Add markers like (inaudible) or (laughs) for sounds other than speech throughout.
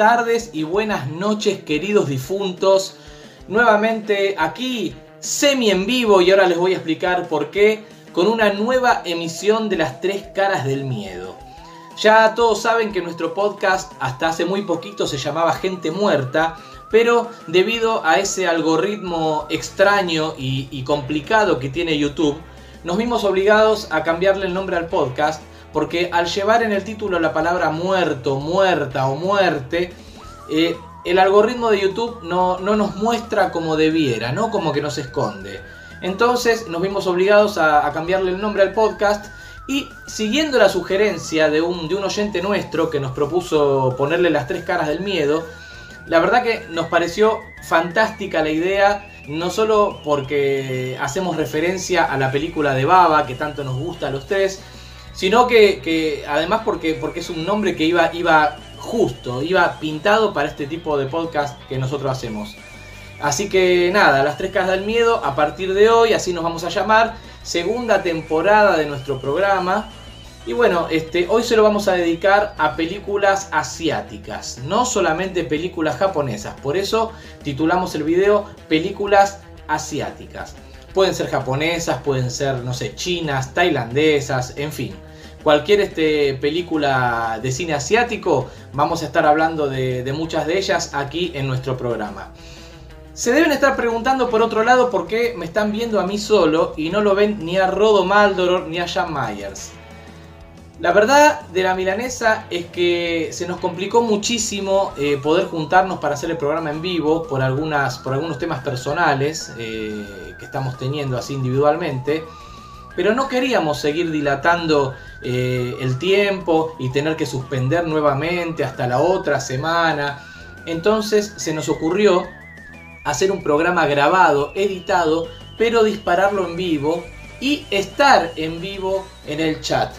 Tardes y buenas noches queridos difuntos. Nuevamente aquí semi en vivo y ahora les voy a explicar por qué con una nueva emisión de las tres caras del miedo. Ya todos saben que nuestro podcast hasta hace muy poquito se llamaba Gente Muerta, pero debido a ese algoritmo extraño y, y complicado que tiene YouTube, nos vimos obligados a cambiarle el nombre al podcast porque al llevar en el título la palabra muerto, muerta o muerte, eh, el algoritmo de YouTube no, no, nos muestra como debiera, ¿no? Como que nos esconde. Entonces nos vimos obligados a, a, cambiarle el nombre al podcast y siguiendo la sugerencia de un, de un oyente nuestro que nos propuso ponerle las tres caras del miedo, la verdad que nos pareció fantástica la idea, no solo porque hacemos referencia a la película de Baba, que tanto nos gusta a los tres, sino que, además porque, es un nombre que iba, iba justo, iba pintado para este tipo de podcast que nosotros hacemos. Así que nada, las tres caras del miedo, a partir de hoy, así nos vamos a llamar, segunda temporada de nuestro programa. Y bueno, este, hoy se lo vamos a dedicar a películas asiáticas, no solamente películas japonesas. Por eso titulamos el video Películas asiáticas. Pueden ser japonesas, pueden ser, no sé, chinas, tailandesas, en fin. Cualquier este, película de cine asiático, vamos a estar hablando de, muchas de ellas aquí en nuestro programa. Se deben estar preguntando por otro lado por qué me están viendo a mí solo y no lo ven ni a Rodo Maldoror ni a Jan Myers. La verdad de la milanesa es que se nos complicó muchísimo eh, poder juntarnos para hacer el programa en vivo por, algunas, por algunos temas personales eh, que estamos teniendo así individualmente. Pero no queríamos seguir dilatando eh, el tiempo y tener que suspender nuevamente hasta la otra semana. Entonces se nos ocurrió hacer un programa grabado, editado, pero dispararlo en vivo y estar en vivo en el chat.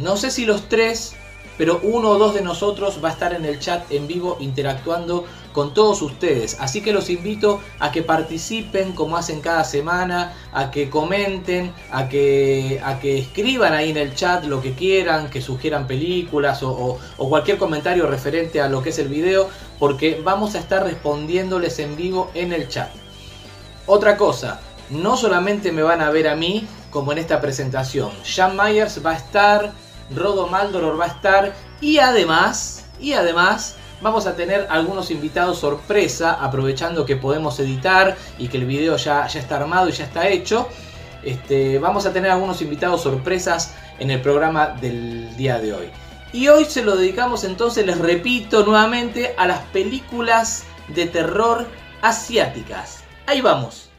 No sé si los tres, pero uno o dos de nosotros va a estar en el chat en vivo interactuando con todos ustedes. Así que los invito a que participen como hacen cada semana, a que comenten, a que, a que escriban ahí en el chat lo que quieran, que sugieran películas o, cualquier comentario referente a lo que es el video, porque vamos a estar respondiéndoles en vivo en el chat. Otra cosa, no solamente me van a ver a mí, como en esta presentación. Jan Myers va a estar, Rodo Maldoror va a estar y además, y además vamos a tener algunos invitados sorpresa, aprovechando que podemos editar y que el video ya, ya está armado y ya está hecho. Este, vamos a tener algunos invitados sorpresas en el programa del día de hoy. Y hoy se lo dedicamos entonces, les repito nuevamente, a las películas de terror asiáticas. Ahí vamos.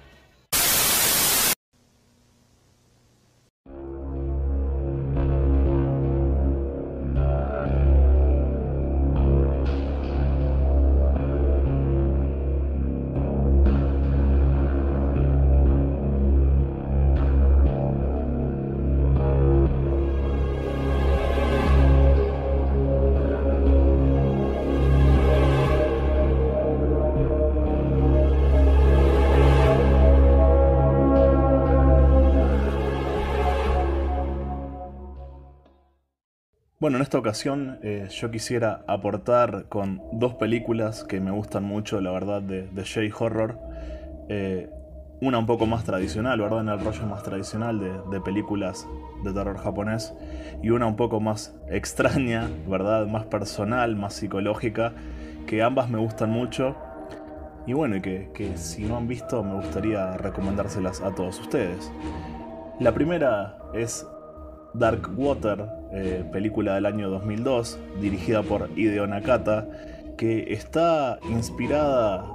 Bueno, en esta ocasión eh, yo quisiera aportar con dos películas que me gustan mucho, la verdad, de, de J-Horror. Eh, una un poco más tradicional, ¿verdad? En el rollo más tradicional de, películas de terror japonés. Y una un poco más extraña, ¿verdad? Más personal, más psicológica, que ambas me gustan mucho. Y bueno, y que, que si no han visto, me gustaría recomendárselas a todos ustedes. La primera es Dark Water, eh, película del año 2002, dirigida por Hideo Nakata, que está inspirada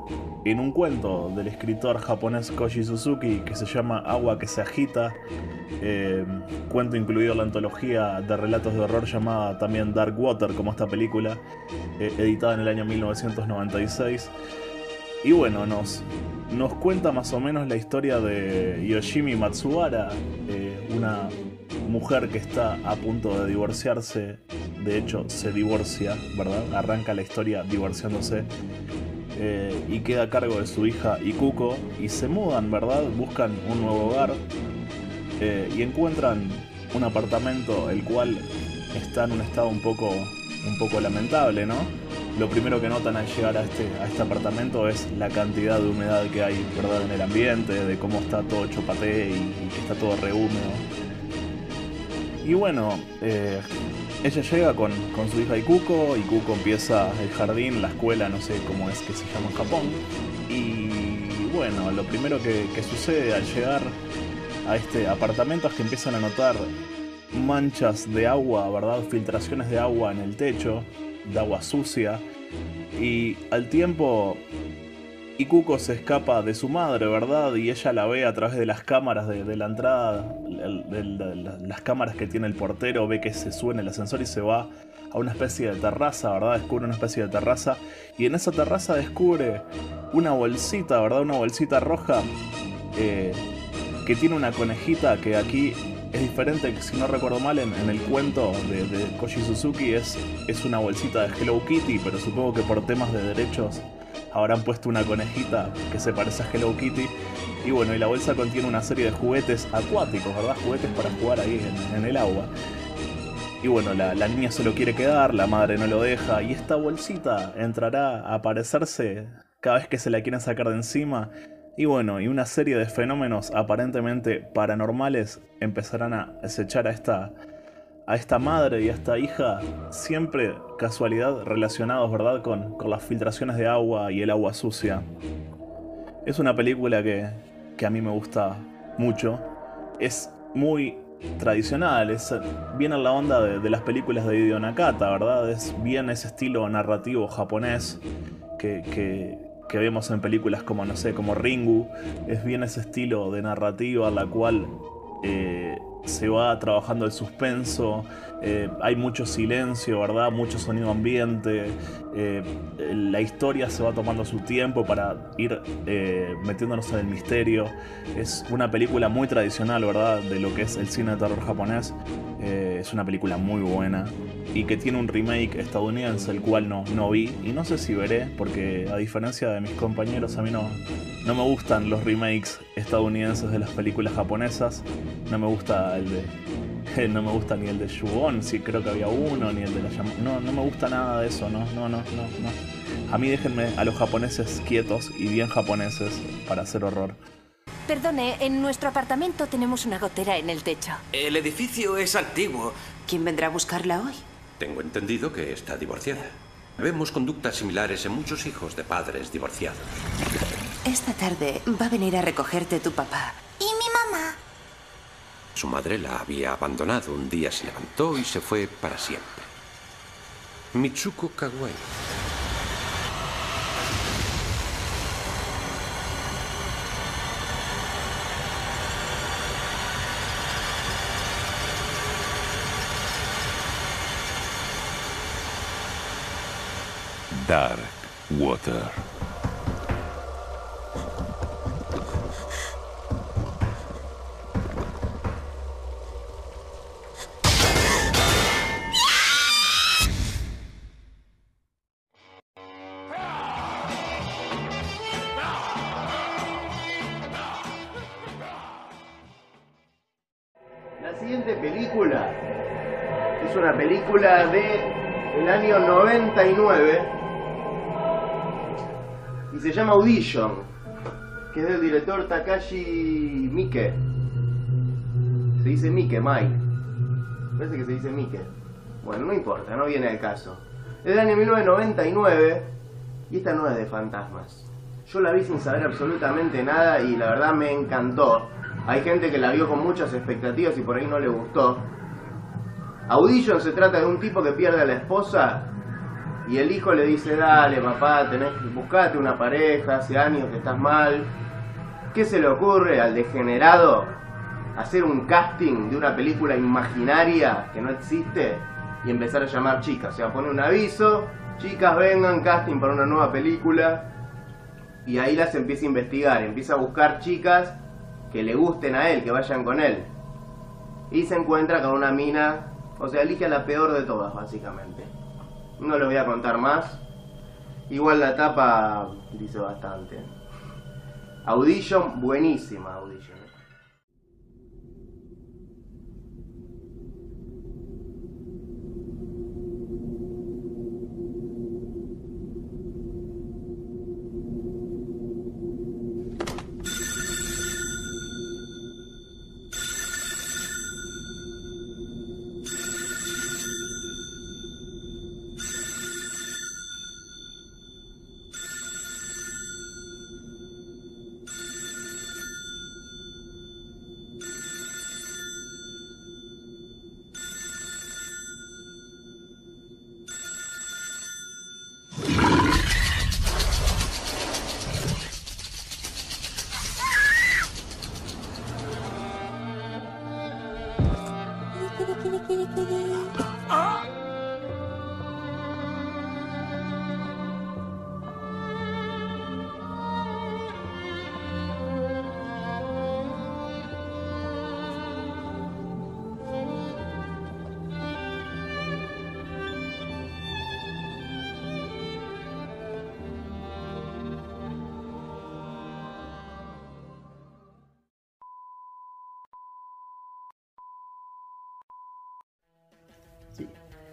en un cuento del escritor japonés Koji Suzuki que se llama Agua que se agita, eh, cuento incluido en la antología de relatos de horror llamada también Dark Water, como esta película, eh, editada en el año 1996. Y bueno, nos, nos cuenta más o menos la historia de Yoshimi Matsubara, eh, una mujer que está a punto de divorciarse, de hecho se divorcia, ¿verdad? Arranca la historia divorciándose eh, y queda a cargo de su hija Ikuko y se mudan, ¿verdad? Buscan un nuevo hogar eh, y encuentran un apartamento el cual está en un estado un poco, un poco lamentable, ¿no? Lo primero que notan al llegar a este, a este apartamento es la cantidad de humedad que hay ¿verdad? en el ambiente, de cómo está todo chopate y, y está todo re húmedo. Y bueno, eh, ella llega con, con, su hija Ikuko, Ikuko empieza el jardín, la escuela, no sé cómo es que se llama en Japón. Y bueno, lo primero que, que sucede al llegar a este apartamento es que empiezan a notar manchas de agua, ¿verdad? Filtraciones de agua en el techo, de agua sucia. Y al tiempo Ikuko se escapa de su madre, ¿verdad? Y ella la ve a través de las cámaras de, la entrada, de, las cámaras que tiene el portero, ve que se sube en el ascensor y se va a una especie de terraza, ¿verdad? Descubre una especie de terraza y en esa terraza descubre una bolsita, ¿verdad? Una bolsita roja eh, que tiene una conejita que aquí es diferente, si no recuerdo mal, en, el cuento de, Koji Suzuki es, es una bolsita de Hello Kitty, pero supongo que por temas de derechos habrán puesto una conejita que se parece a Hello Kitty. Y bueno, y la bolsa contiene una serie de juguetes acuáticos, ¿verdad? Juguetes para jugar ahí en, en el agua. Y bueno, la, la, niña se lo quiere quedar, la madre no lo deja, y esta bolsita entrará a aparecerse cada vez que se la quieren sacar de encima. Y bueno, y una serie de fenómenos aparentemente paranormales empezarán a acechar a esta, a esta madre y a esta hija, siempre casualidad relacionados, ¿verdad?, con, con las filtraciones de agua y el agua sucia. Es una película que, que a mí me gusta mucho. Es muy tradicional, es bien en la onda de, las películas de Hideo Nakata, ¿verdad? Es bien ese estilo narrativo japonés que, que, que, vemos en películas como, no sé, como Ringu. Es bien ese estilo de narrativa la cual eh, se va trabajando el suspenso, eh, hay mucho silencio, ¿verdad? Mucho sonido ambiente, eh, la historia se va tomando su tiempo para ir eh, metiéndonos en el misterio. Es una película muy tradicional, ¿verdad? De lo que es el cine de terror japonés. Eh, es una película muy buena y que tiene un remake estadounidense, el cual no, no vi y no sé si veré, porque a diferencia de mis compañeros, a mí no, no me gustan los remakes estadounidenses de las películas japonesas. No me gusta el de (laughs) no me gusta ni el de Shugon, sí creo que había uno, ni el de la llamada. No, no me gusta nada de eso, no, no, no, no, no. A mí déjenme a los japoneses quietos y bien japoneses para hacer horror. Perdone, en nuestro apartamento tenemos una gotera en el techo. El edificio es antiguo. ¿Quién vendrá a buscarla hoy? Tengo entendido que está divorciada. Vemos conductas similares en muchos hijos de padres divorciados. Esta tarde va a venir a recogerte tu papá. ¿Y mi mamá? Su madre la había abandonado. Un día se levantó y se fue para siempre. Mitsuko Kawai. Dark Water. Audition, que es del director Takashi Miike. Se dice Miike, Mike. Parece que se dice Miike. Bueno, no importa, no viene al caso. Es del año 1999 y esta no es de fantasmas. Yo la vi sin saber absolutamente nada y la verdad me encantó. Hay gente que la vio con muchas expectativas y por ahí no le gustó. Audition se trata de un tipo que pierde a la esposa y el hijo le dice, dale papá, tenés buscate una pareja, hace años que estás mal. ¿Qué se le ocurre al degenerado hacer un casting de una película imaginaria que no existe y empezar a llamar chicas? O sea, pone un aviso, chicas vengan, casting para una nueva película. Y ahí las empieza a investigar, empieza a buscar chicas que le gusten a él, que vayan con él. Y se encuentra con una mina, o sea, elige a la peor de todas, básicamente. No le voy a contar más. Igual la tapa dice bastante. Audition, buenísima Audition.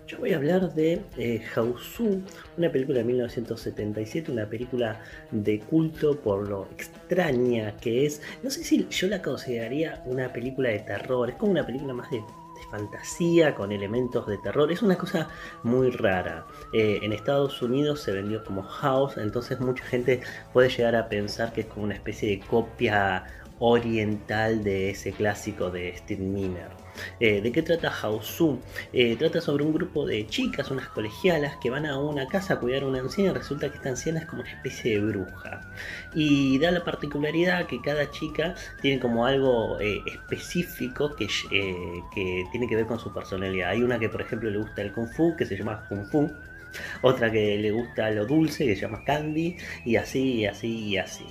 Yo voy a hablar de eh, Hausu, una película de 1977, una película de culto por lo extraña que es. No sé si yo la consideraría una película de terror, es como una película más de, fantasía con elementos de terror. Es una cosa muy rara. Eh, en Estados Unidos se vendió como House, entonces mucha gente puede llegar a pensar que es como una especie de copia oriental de ese clásico de Steve Miner. Eh, ¿De qué trata Hausu? Eh, trata sobre un grupo de chicas, unas colegialas, que van a una casa a cuidar a una anciana y resulta que esta anciana es como una especie de bruja. Y da la particularidad que cada chica tiene como algo eh, específico que, eh, que tiene que ver con su personalidad. Hay una que por ejemplo le gusta el kung fu, que se llama kung fu. Otra que le gusta lo dulce, que se llama candy, y así, así, y así.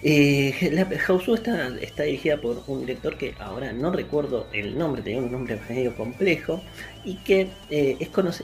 Eh, la Hausu está, dirigida por un director que ahora no recuerdo el nombre, tenía un nombre medio complejo, y que eh,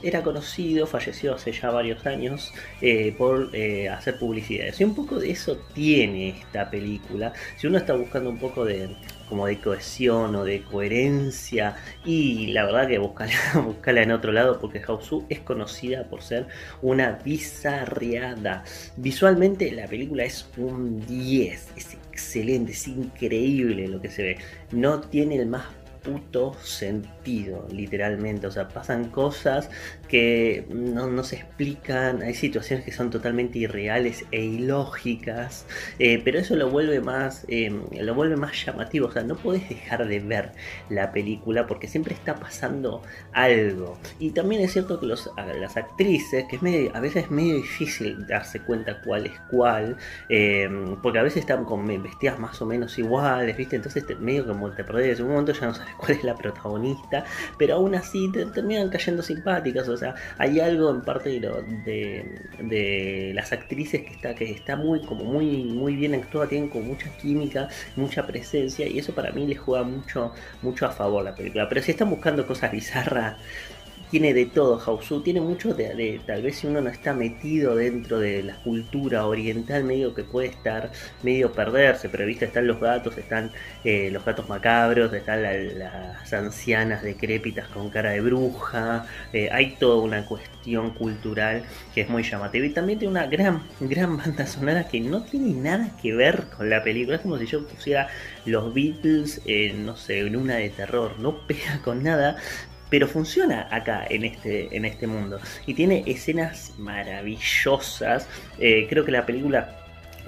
era conocido, falleció hace ya varios años, eh, por hacer publicidades. Y un poco de eso tiene esta película. Si uno está buscando un poco de como de cohesión o de coherencia y la verdad que buscala, (laughs) en otro lado porque Hausu es conocida por ser una bizarreada. Visualmente la película es un 10, es excelente, es increíble lo que se ve. No tiene el más puto sentido, literalmente. O sea, pasan cosas que no, no se explican, hay situaciones que son totalmente irreales e ilógicas, eh, pero eso lo vuelve más, eh, lo vuelve más llamativo. O sea, no puedes dejar de ver la película porque siempre está pasando algo. Y también es cierto que los, las actrices, que es a veces es medio difícil darse cuenta cuál es cuál, eh, porque a veces están con vestidas más o menos iguales, ¿viste? Entonces medio como te perdés, en un momento ya no sabes (laughs) cuál es la protagonista, pero aún así te terminan cayendo simpáticas, o sea, hay algo en parte de, de, las actrices que está, que está muy, como muy, muy bien actuada, tienen como mucha química, mucha presencia, y eso para mí les juega mucho, mucho a favor la película. Pero si están buscando cosas bizarras, tiene de todo Hausu, tiene mucho de, tal vez si uno no está metido dentro de la cultura oriental, medio que puede estar medio perderse, pero viste, están los gatos, están eh, los gatos macabros, están la, las ancianas decrépitas con cara de bruja, eh, hay toda una cuestión cultural que es muy llamativa. Y también tiene una gran, gran banda sonora que no tiene nada que ver con la película, es como si yo pusiera los Beatles, en, no sé, en una de terror, no pega con nada, pero funciona acá en este, en este mundo y tiene escenas maravillosas. Eh, creo que la película,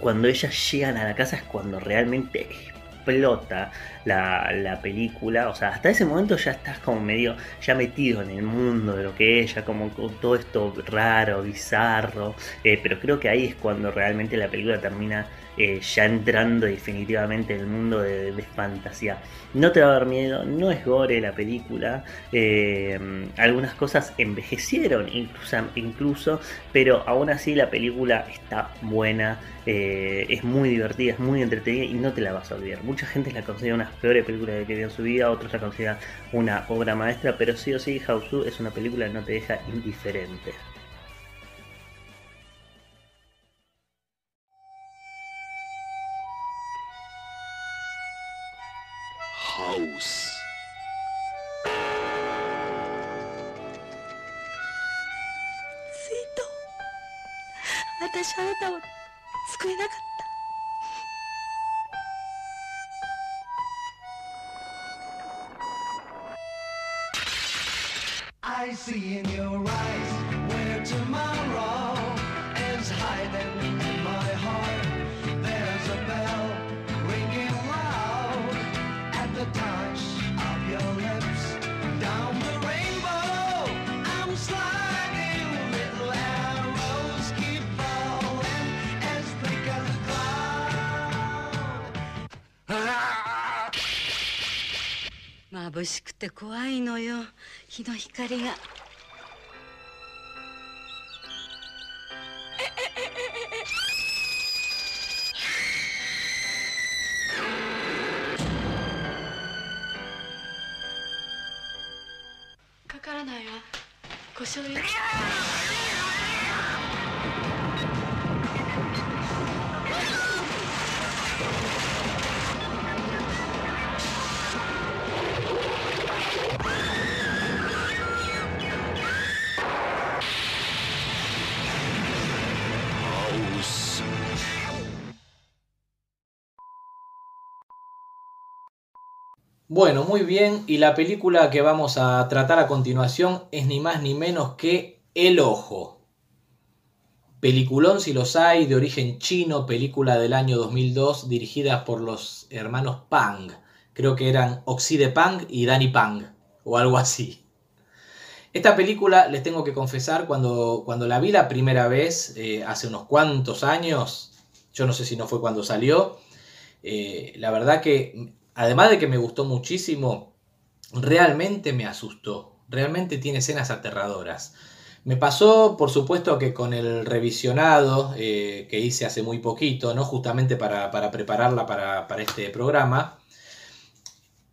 cuando ellas llegan a la casa, es cuando realmente explota la, la, película. O sea, hasta ese momento ya estás como medio ya metido en el mundo de lo que es, como con todo esto raro, bizarro. Eh, pero creo que ahí es cuando realmente la película termina eh, ya entrando definitivamente en el mundo de, fantasía. No te va a dar miedo, no es gore la película, eh, algunas cosas envejecieron incluso, incluso, pero aún así la película está buena, eh, es muy divertida, es muy entretenida y no te la vas a olvidar. Mucha gente la considera una de las peores películas que vio en su vida, otros la consideran una obra maestra, pero sí o sí House es una película que no te deja indiferente. 私あなたを救えなかった。I see in your くて怖いのよ。日の光が。Bueno, muy bien, y la película que vamos a tratar a continuación es ni más ni menos que El Ojo. Peliculón si los hay, de origen chino, película del año 2002, dirigida por los hermanos Pang. Creo que eran Oxide Pang y Danny Pang, o algo así. Esta película, les tengo que confesar, cuando, cuando la vi la primera vez, eh, hace unos cuantos años, yo no sé si no fue cuando salió, eh, la verdad que, además de que me gustó muchísimo, realmente me asustó. Realmente tiene escenas aterradoras. Me pasó, por supuesto, que con el revisionado eh, que hice hace muy poquito, ¿no? justamente para, para prepararla para, para, este programa,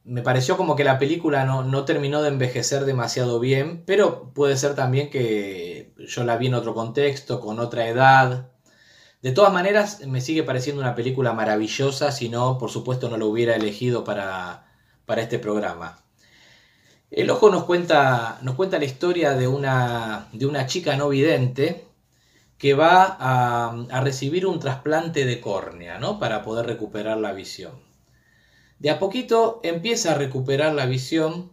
me pareció como que la película no, no, terminó de envejecer demasiado bien, pero puede ser también que yo la vi en otro contexto, con otra edad. De todas maneras, me sigue pareciendo una película maravillosa, si no, por supuesto, no lo hubiera elegido para, para este programa. El ojo nos cuenta, nos cuenta la historia de una, de una chica no vidente que va a, a, recibir un trasplante de córnea ¿no? para poder recuperar la visión. De a poquito empieza a recuperar la visión,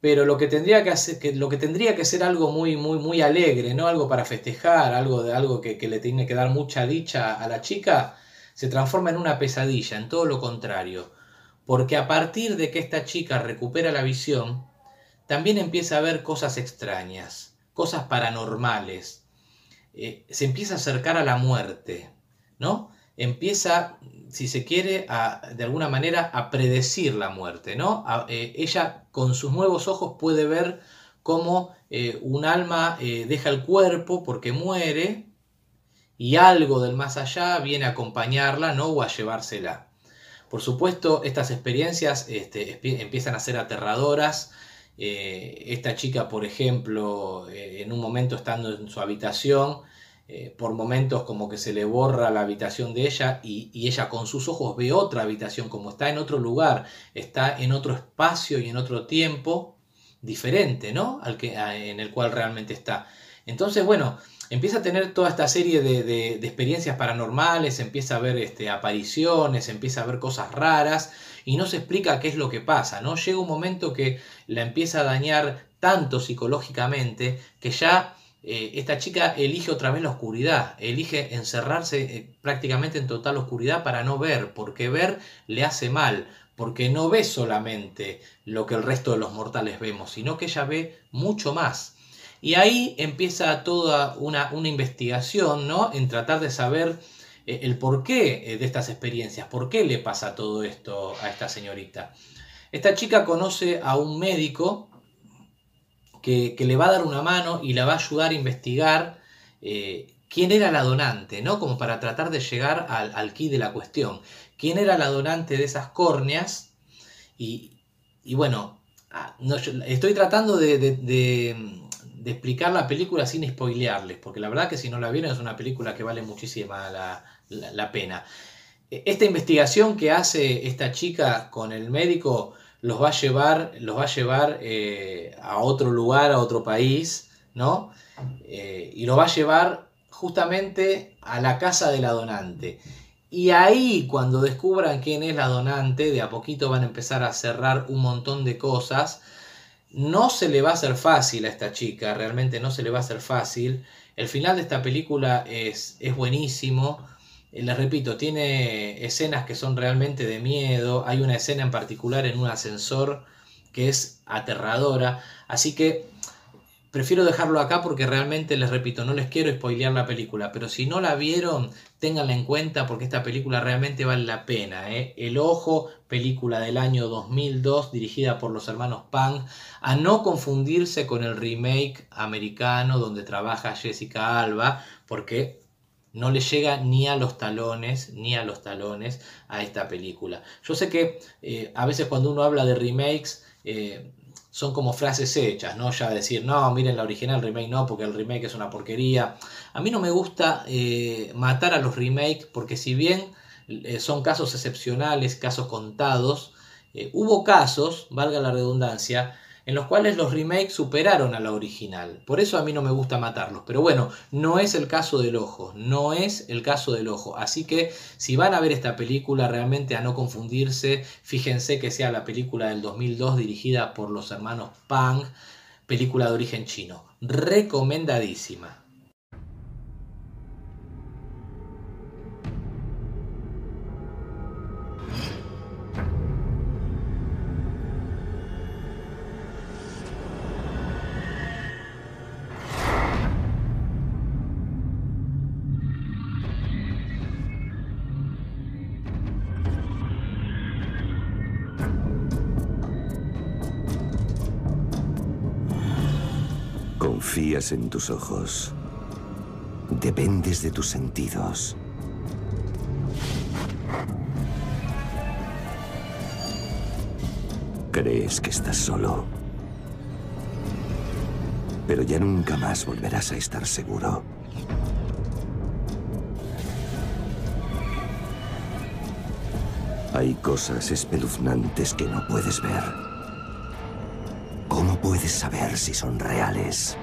pero lo que tendría que, hacer, lo que, tendría que ser algo muy, muy, muy alegre, ¿no? algo para festejar, algo, de, algo que, que le tiene que dar mucha dicha a la chica, se transforma en una pesadilla, en todo lo contrario. Porque a partir de que esta chica recupera la visión, también empieza a ver cosas extrañas, cosas paranormales. Eh, se empieza a acercar a la muerte, ¿no? Empieza, si se quiere, de alguna manera a predecir la muerte, ¿no? Eh, ella con sus nuevos ojos puede ver cómo eh, un alma eh, deja el cuerpo porque muere y algo del más allá viene a acompañarla, ¿no? O a llevársela. Por supuesto, estas experiencias este, empiezan a ser aterradoras, esta chica, por ejemplo, en un momento estando en su habitación, eh, por momentos como que se le borra la habitación de ella y, y, ella con sus ojos ve otra habitación, como está en otro lugar, está en otro espacio y en otro tiempo diferente, ¿no? Al que, en el cual realmente está. Entonces, bueno, empieza a tener toda esta serie de, de, de experiencias paranormales, empieza a ver este, apariciones, empieza a ver cosas raras y no se explica qué es lo que pasa, ¿no? Llega un momento que la empieza a dañar tanto psicológicamente que ya eh, esta chica elige otra vez la oscuridad, elige encerrarse eh, prácticamente en total oscuridad para no ver, porque ver le hace mal, porque no ve solamente lo que el resto de los mortales vemos, sino que ella ve mucho más. Y ahí empieza toda una, una investigación, ¿no? En tratar de saber eh, el porqué de estas experiencias, por qué le pasa todo esto a esta señorita. Esta chica conoce a un médico que, le va a dar una mano y la va a ayudar a investigar eh, quién era la donante, ¿no? Como para tratar de llegar al, al key de la cuestión. ¿Quién era la donante de esas córneas? Y, y bueno, ah, no, estoy tratando de, explicar la película sin spoilearles, porque la verdad que si no la vieron es una película que vale muchísima la, la- la pena. Esta investigación que hace esta chica con el médico los va a llevar, los va a llevar eh, a otro lugar, a otro país, ¿no? Eh, y los va a llevar justamente a la casa de la donante. Y ahí, cuando descubran quién es la donante, de a poquito van a empezar a cerrar un montón de cosas. No se le va a hacer fácil a esta chica, realmente no se le va a hacer fácil. El final de esta película es, es buenísimo. Eh, Les repito, tiene escenas que son realmente de miedo. Hay una escena en particular en un ascensor que es aterradora. Así que prefiero dejarlo acá porque realmente les repito, no les quiero spoilear la película. Pero si no la vieron, ténganla en cuenta porque esta película realmente vale la pena. ¿eh? El Ojo, película del año 2002, dirigida por los hermanos Pang. A no confundirse con el remake americano donde trabaja Jessica Alba, porque no le llega ni a los talones, ni a los talones a esta película. Yo sé que eh, a veces cuando uno habla de remakes, eh, son como frases hechas, ¿no? Ya decir, no, miren la original, remake no, porque el remake es una porquería. A mí no me gusta eh, matar a los remakes, porque si bien son casos excepcionales, casos contados, hubo casos, valga la redundancia, en los cuales los remakes superaron a la original. Por eso a mí no me gusta matarlos. Pero bueno, no es el caso del ojo. No es el caso del ojo. Así que si van a ver esta película, realmente a no confundirse, fíjense que sea la película del 2002 dirigida por los hermanos Pang, película de origen chino. Recomendadísima. En tus ojos. Dependes de tus sentidos. Crees que estás solo. Pero ya nunca más volverás a estar seguro. Hay cosas espeluznantes que no puedes ver. ¿Cómo puedes saber si son reales?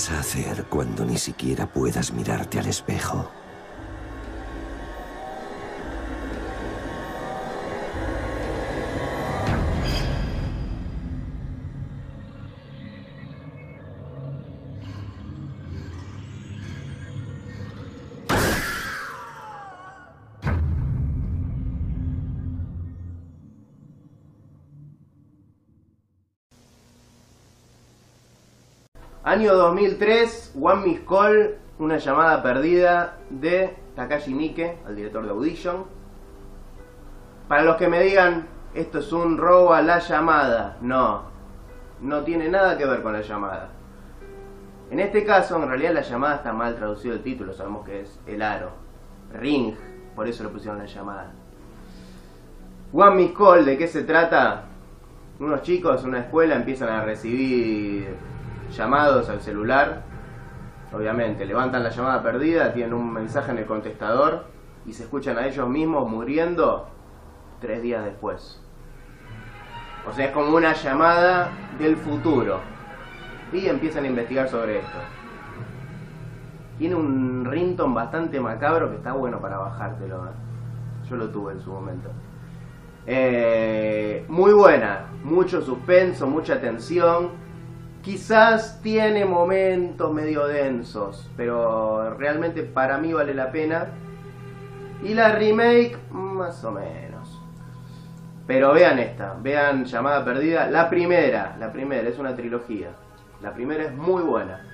Vas a hacer cuando ni siquiera puedas mirarte al espejo? Año 2003, One Miss Call, una llamada perdida de Takashi Miike, al director de Audition. Para los que me digan, esto es un robo a la llamada, no, no tiene nada que ver con la llamada. En este caso, en realidad la llamada está mal traducido el título, sabemos que es el aro, ring, por eso le pusieron la llamada. One Miss Call, ¿de qué se trata? unos chicos en una escuela empiezan a recibir llamados al celular. Obviamente, levantan la llamada perdida, tienen un mensaje en el contestador y se escuchan a ellos mismos muriendo tres días después. O sea, es como una llamada del futuro. Y empiezan a investigar sobre esto. Tiene un rington bastante macabro que está bueno para bajártelo. ¿eh? Yo lo tuve en su momento. Eh, muy buena, mucho suspenso, mucha tensión. Quizás tiene momentos medio densos, pero realmente para mí vale la pena. Y la remake, más o menos. Pero vean esta, vean Llamada Perdida. La primera, la primera, es una trilogía. La primera es muy buena.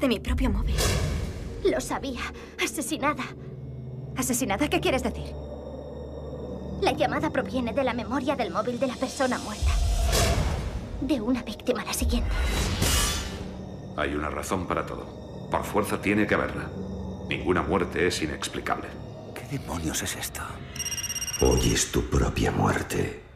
Desde mi propio móvil. Lo sabía. Asesinada. ¿Asesinada? ¿Qué quieres decir? La llamada proviene de la memoria del móvil de la persona muerta. De una víctima la siguiente. Hay una razón para todo. Por fuerza tiene que haberla. Ninguna muerte es inexplicable. ¿Qué demonios es esto? Hoy es tu propia muerte.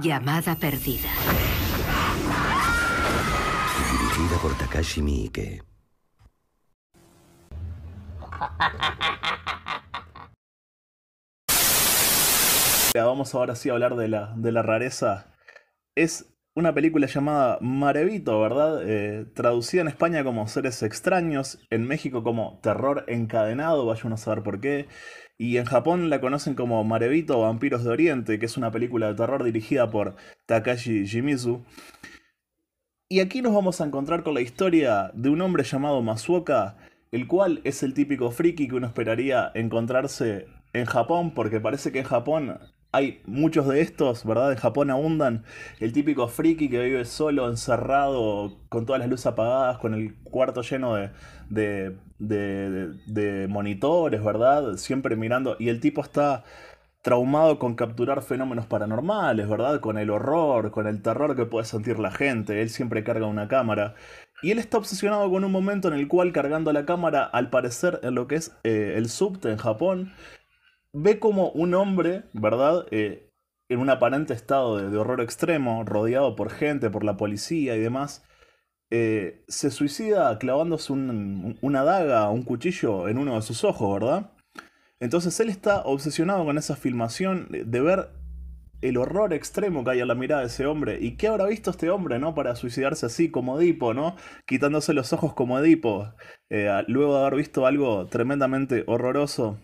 Llamada perdida. Dirigida por Takashi Miike. Ya, Vamos ahora sí a hablar de la, de la rareza. Es una película llamada Marevito, ¿verdad? Eh, traducida en España como Seres Extraños, en México como Terror Encadenado, vaya uno a saber por qué. Y en Japón la conocen como Marevito Vampiros de Oriente, que es una película de terror dirigida por Takashi Shimizu. Y aquí nos vamos a encontrar con la historia de un hombre llamado Masuoka, el cual es el típico friki que uno esperaría encontrarse en Japón, porque parece que en Japón hay muchos de estos, ¿verdad? En Japón abundan el típico friki que vive solo, encerrado, con todas las luces apagadas, con el cuarto lleno de, monitores, ¿verdad? Siempre mirando. Y el tipo está traumado con capturar fenómenos paranormales, ¿verdad? Con el horror, con el terror que puede sentir la gente. Él siempre carga una cámara. Y él está obsesionado con un momento en el cual cargando la cámara, al parecer en lo que es eh, el subte en Japón, ve como un hombre, ¿verdad? Eh, en un aparente estado de, horror extremo, rodeado por gente, por la policía y demás, eh, se suicida clavándose un- una daga, un cuchillo en uno de sus ojos, ¿verdad? Entonces él está obsesionado con esa filmación de ver el horror extremo que hay en la mirada de ese hombre. ¿Y qué habrá visto este hombre, no? Para suicidarse así, como Edipo, ¿no? Quitándose los ojos como Edipo. eh, luego de haber visto algo tremendamente horroroso.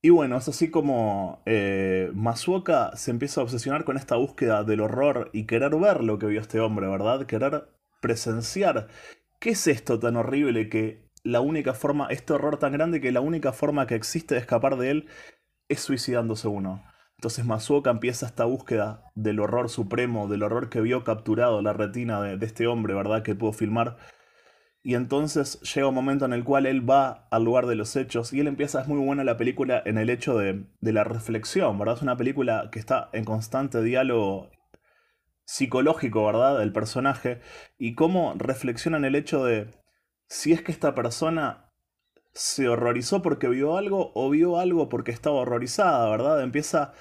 Y bueno, es así como eh, Masuoka se empieza a obsesionar con esta búsqueda del horror y querer ver lo que vio este hombre, ¿verdad? Querer presenciar. ¿Qué es esto tan horrible que la única forma, este horror tan grande que la única forma que existe de escapar de él es suicidándose uno? Entonces Masuoka empieza esta búsqueda del horror supremo, del horror que vio capturado la retina de, de este hombre, ¿verdad? Que pudo filmar. Y entonces llega un momento en el cual él va al lugar de los hechos y él empieza, es muy buena la película en el hecho de, de la reflexión, ¿verdad? Es una película que está en constante diálogo psicológico, ¿verdad? Del personaje y cómo reflexiona en el hecho de si es que esta persona se horrorizó porque vio algo o vio algo porque estaba horrorizada, ¿verdad? Empieza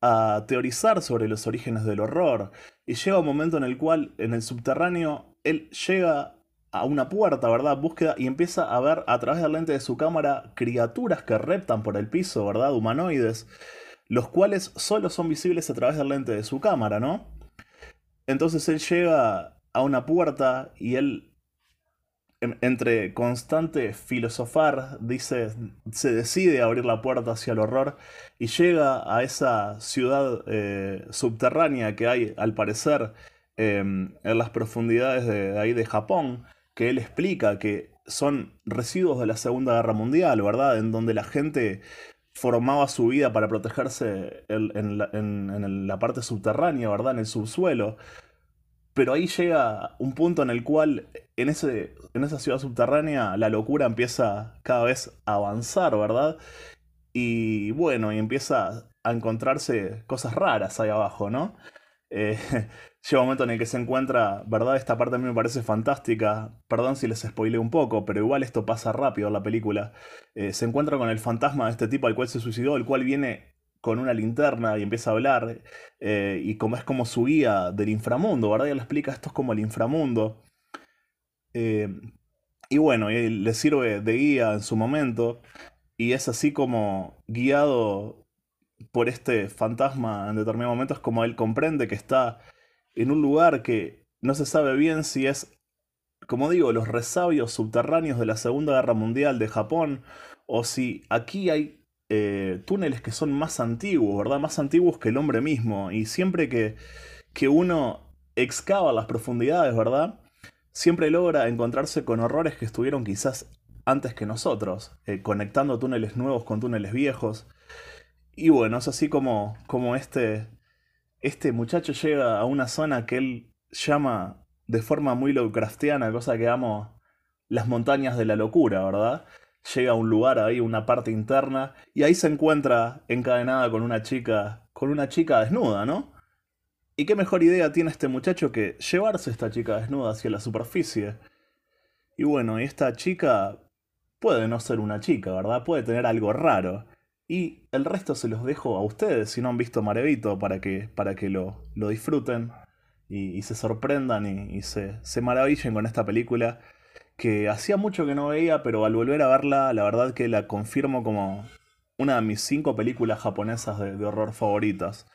a teorizar sobre los orígenes del horror y llega un momento en el cual en el subterráneo él llega a una puerta, ¿verdad? Búsqueda y empieza a ver a través del lente de su cámara criaturas que reptan por el piso, ¿verdad? Humanoides, los cuales solo son visibles a través del lente de su cámara, ¿no? Entonces él llega a una puerta y él en- entre constante filosofar, dice, se decide a abrir la puerta hacia el horror y llega a esa ciudad eh, subterránea que hay, al parecer, eh, en las profundidades de, de ahí de Japón, que él explica que son residuos de la Segunda Guerra Mundial, ¿verdad? En donde la gente formaba su vida para protegerse en, la, en- en la parte subterránea, ¿verdad? En el subsuelo. Pero ahí llega un punto en el cual en, ese, en esa ciudad subterránea la locura empieza cada vez a avanzar, ¿verdad? Y bueno, y empieza a encontrarse cosas raras ahí abajo, ¿no? Eh, llega un momento en el que se encuentra, ¿verdad? Esta parte a mí me parece fantástica. Perdón si les spoilé un poco, pero igual esto pasa rápido en la película. Eh, se encuentra con el fantasma de este tipo al cual se suicidó, el cual viene con una linterna y empieza a hablar. eh, y como es como su guía del inframundo, ¿verdad? Y él explica esto es como el inframundo. Eh, y bueno, le sirve de guía en su momento. Y es así como guiado por este fantasma en determinado momento, es como él comprende que está en un lugar que no se sabe bien si es, como digo, los resabios subterráneos de la Segunda Guerra Mundial de Japón, o si aquí hay eh, túneles que son más antiguos, ¿verdad? Más antiguos que el hombre mismo. Y siempre que, que uno excava las profundidades, ¿verdad? Siempre logra encontrarse con horrores que estuvieron quizás antes que nosotros, eh, conectando túneles nuevos con túneles viejos. Y bueno, es así como, como este, este muchacho llega a una zona que él llama de forma muy Lovecraftiana, cosa que amo, las montañas de la locura, ¿verdad? Llega a un lugar ahí, una parte interna, y ahí se encuentra encadenada con una chica, con una chica desnuda, ¿no? ¿Y qué mejor idea tiene este muchacho que llevarse esta chica desnuda hacia la superficie? Y bueno, y esta chica puede no ser una chica, ¿verdad? Puede tener algo raro. Y el resto se los dejo a ustedes si no han visto Marevito para que, para que lo, lo disfruten y, se sorprendan y, se, se maravillen con esta película que hacía mucho que no veía, pero al volver a verla, la verdad que la confirmo como una de mis cinco películas japonesas de, de horror favoritas.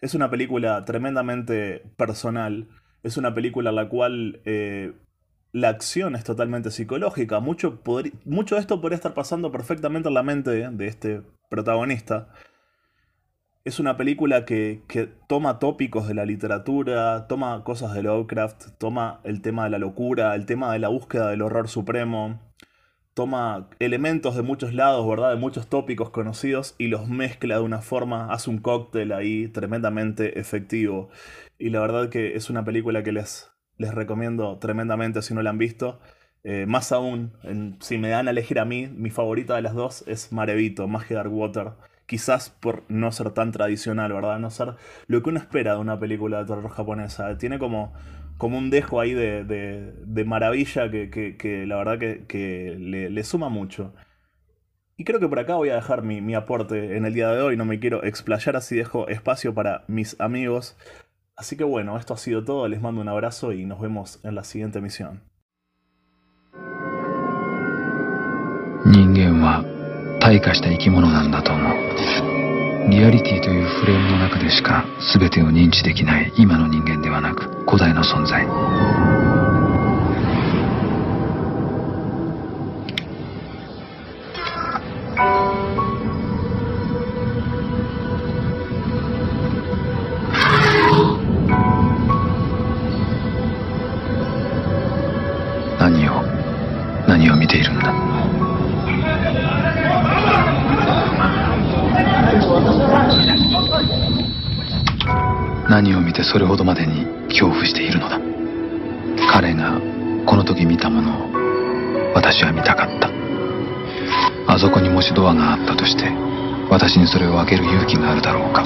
Es una película tremendamente personal, es una película en la cual eh, la acción es totalmente psicológica. Mucho, mucho de esto podría estar pasando perfectamente en la mente de este protagonista. Es una película que, que toma tópicos de la literatura, toma cosas de Lovecraft, toma el tema de la locura, el tema de la búsqueda del horror supremo, toma elementos de muchos lados, ¿verdad? De muchos tópicos conocidos y los mezcla de una forma, hace un cóctel ahí tremendamente efectivo. Y la verdad que es una película que les, les recomiendo tremendamente si no la han visto. Eh, más aún, si me dan a elegir a mí, mi favorita de las dos es Marevito, Magia Dark Water. Quizás por no ser tan tradicional, ¿verdad? No ser lo que uno espera de una película de terror japonesa. Tiene como, como un dejo ahí de, de- de maravilla que, que- que la verdad que, que le, le suma mucho. Y creo que por acá voy a dejar mi, mi aporte en el día de hoy. No me quiero explayar, así dejo espacio para mis amigos. Así que bueno, esto ha sido todo. Les mando un abrazo y nos vemos en la siguiente emisión. 人間は退化した生き物なんだと思う。リアリティというフレームの中でしか全てを認知できない今の人間ではなく古代の存在。それほどまでに恐怖しているのだ。彼がこの時見たものを私は見たかった。あそこにもしドアがあったとして私にそれを開ける勇気があるだろうか。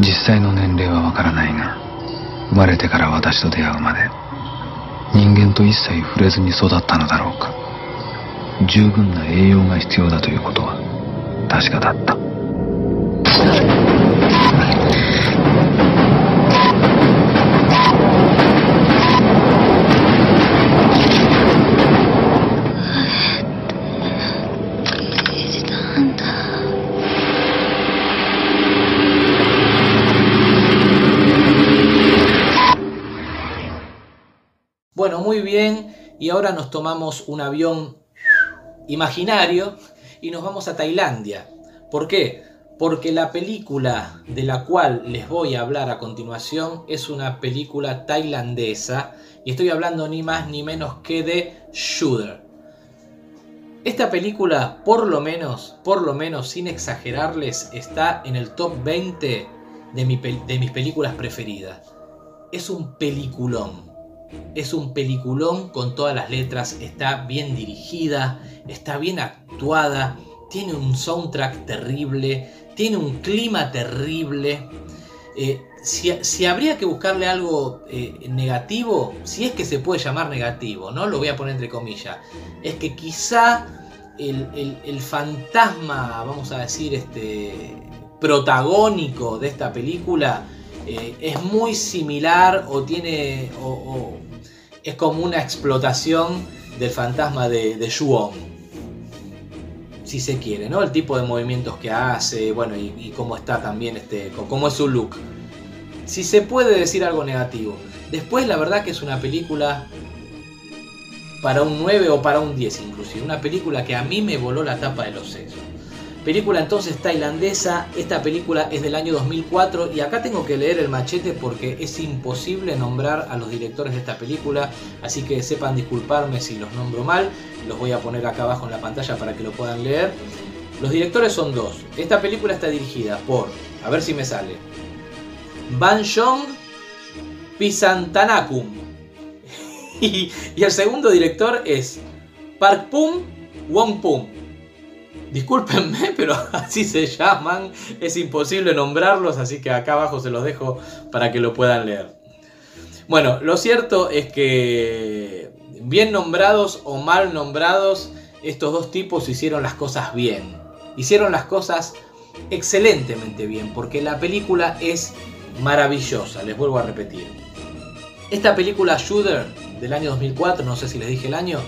実際の年齢はわからないが生まれてから私と出会うまで人間と一切触れずに育ったのだろうか。十分な栄養が必要だということは確かだった。Ahora nos tomamos un avión imaginario y nos vamos a Tailandia. ¿Por qué? Porque la película de la cual les voy a hablar a continuación es una película tailandesa y estoy hablando ni más ni menos que de Shooter. Esta película, por lo menos, por lo menos, sin exagerarles, está en el top 20 de, mi pel- de mis películas preferidas. Es un peliculón. Es un peliculón con todas las letras, está bien dirigida, está bien actuada, tiene un soundtrack terrible, tiene un clima terrible. Eh, si, si habría que buscarle algo eh, negativo, si es que se puede llamar negativo, ¿no? Lo voy a poner entre comillas. Es que quizá el, el- fantasma, vamos a decir, este protagónico de esta película eh, es muy similar o tiene. o es como una explotación del fantasma de, de Ju-On si se quiere, ¿no? El tipo de movimientos que hace, bueno, y, cómo está también, este, cómo es su look. Si se puede decir algo negativo. Después, la verdad que es una película para un 9 o para un 10 inclusive. Una película que a mí me voló la tapa de los sesos. Película entonces tailandesa, esta película es del año 2004 y acá tengo que leer el machete porque es imposible nombrar a los directores de esta película, así que sepan disculparme si los nombro mal, los voy a poner acá abajo en la pantalla para que lo puedan leer. Los directores son dos. Esta película está dirigida por, a ver si me sale, Ban Jong Pisantanakum. (laughs) Y, el segundo director es Park Pum Wong Pum. Discúlpenme, (laughs) pero así se llaman. Es imposible nombrarlos, así que acá abajo se los dejo para que lo puedan leer. Bueno, lo cierto es que bien nombrados o mal nombrados, estos dos tipos hicieron las cosas bien. Hicieron las cosas excelentemente bien, porque la película es maravillosa, les vuelvo a repetir. Esta película Shooter del año 2004, no sé si les dije el año,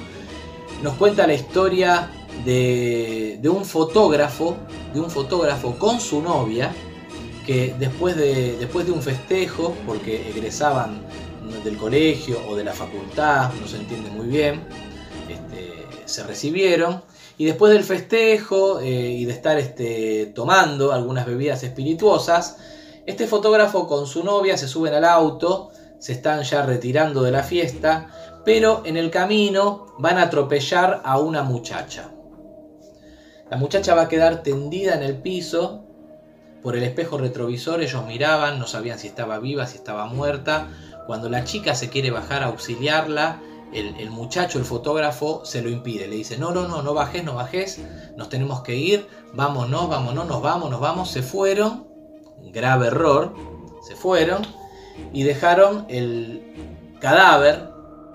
nos cuenta la historia de, un fotógrafo, de un fotógrafo con su novia, que después de, después de un festejo, porque egresaban del colegio o de la facultad, no se entiende muy bien, este, se recibieron. Y después del festejo eh, y de estar este, tomando algunas bebidas espirituosas, este fotógrafo con su novia se suben al auto, se están ya retirando de la fiesta, pero en el camino van a atropellar a una muchacha. La muchacha va a quedar tendida en el piso. Por el espejo retrovisor ellos miraban, no sabían si estaba viva, si estaba muerta. Cuando la chica se quiere bajar a auxiliarla, el, muchacho, el fotógrafo, se lo impide. Le dice, no, no, no, no bajes, no bajes, nos tenemos que ir, vámonos, vámonos, nos vamos, nos vamos. Se fueron, grave error, se fueron y dejaron el cadáver,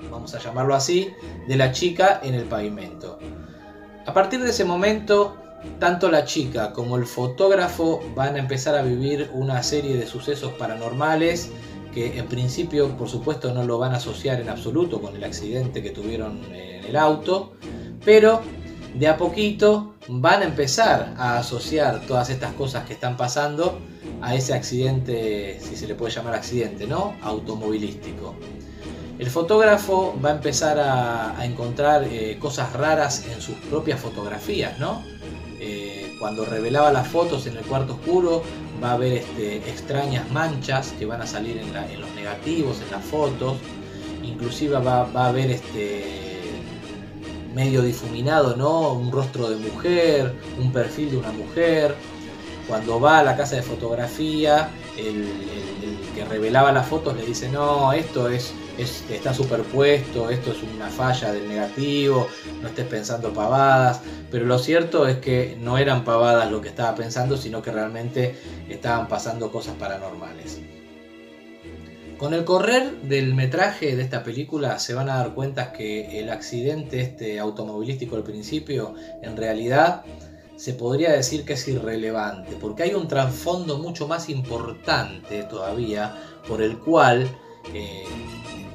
vamos a llamarlo así, de la chica en el pavimento. A partir de ese momento, tanto la chica como el fotógrafo van a empezar a vivir una serie de sucesos paranormales que en principio, por supuesto, no lo van a asociar en absoluto con el accidente que tuvieron en el auto, pero de a poquito van a empezar a asociar todas estas cosas que están pasando a ese accidente, si se le puede llamar accidente, ¿no? Automovilístico. El fotógrafo va a empezar a, encontrar eh, cosas raras en sus propias fotografías, ¿no? Eh, cuando revelaba las fotos en el cuarto oscuro, va a haber este, extrañas manchas que van a salir en, los negativos, en las fotos. Inclusive va, a haber este medio difuminado, ¿no? Un rostro de mujer, un perfil de una mujer. Cuando va a la casa de fotografía, el que revelaba las fotos le dice, no, esto es, es- está superpuesto, esto es una falla del negativo, no estés pensando pavadas. Pero lo cierto es que no eran pavadas lo que estaba pensando, sino que realmente estaban pasando cosas paranormales. Con el correr del metraje de esta película se van a dar cuenta que el accidente este automovilístico al principio en realidad se podría decir que es irrelevante, porque hay un trasfondo mucho más importante todavía por el cual eh,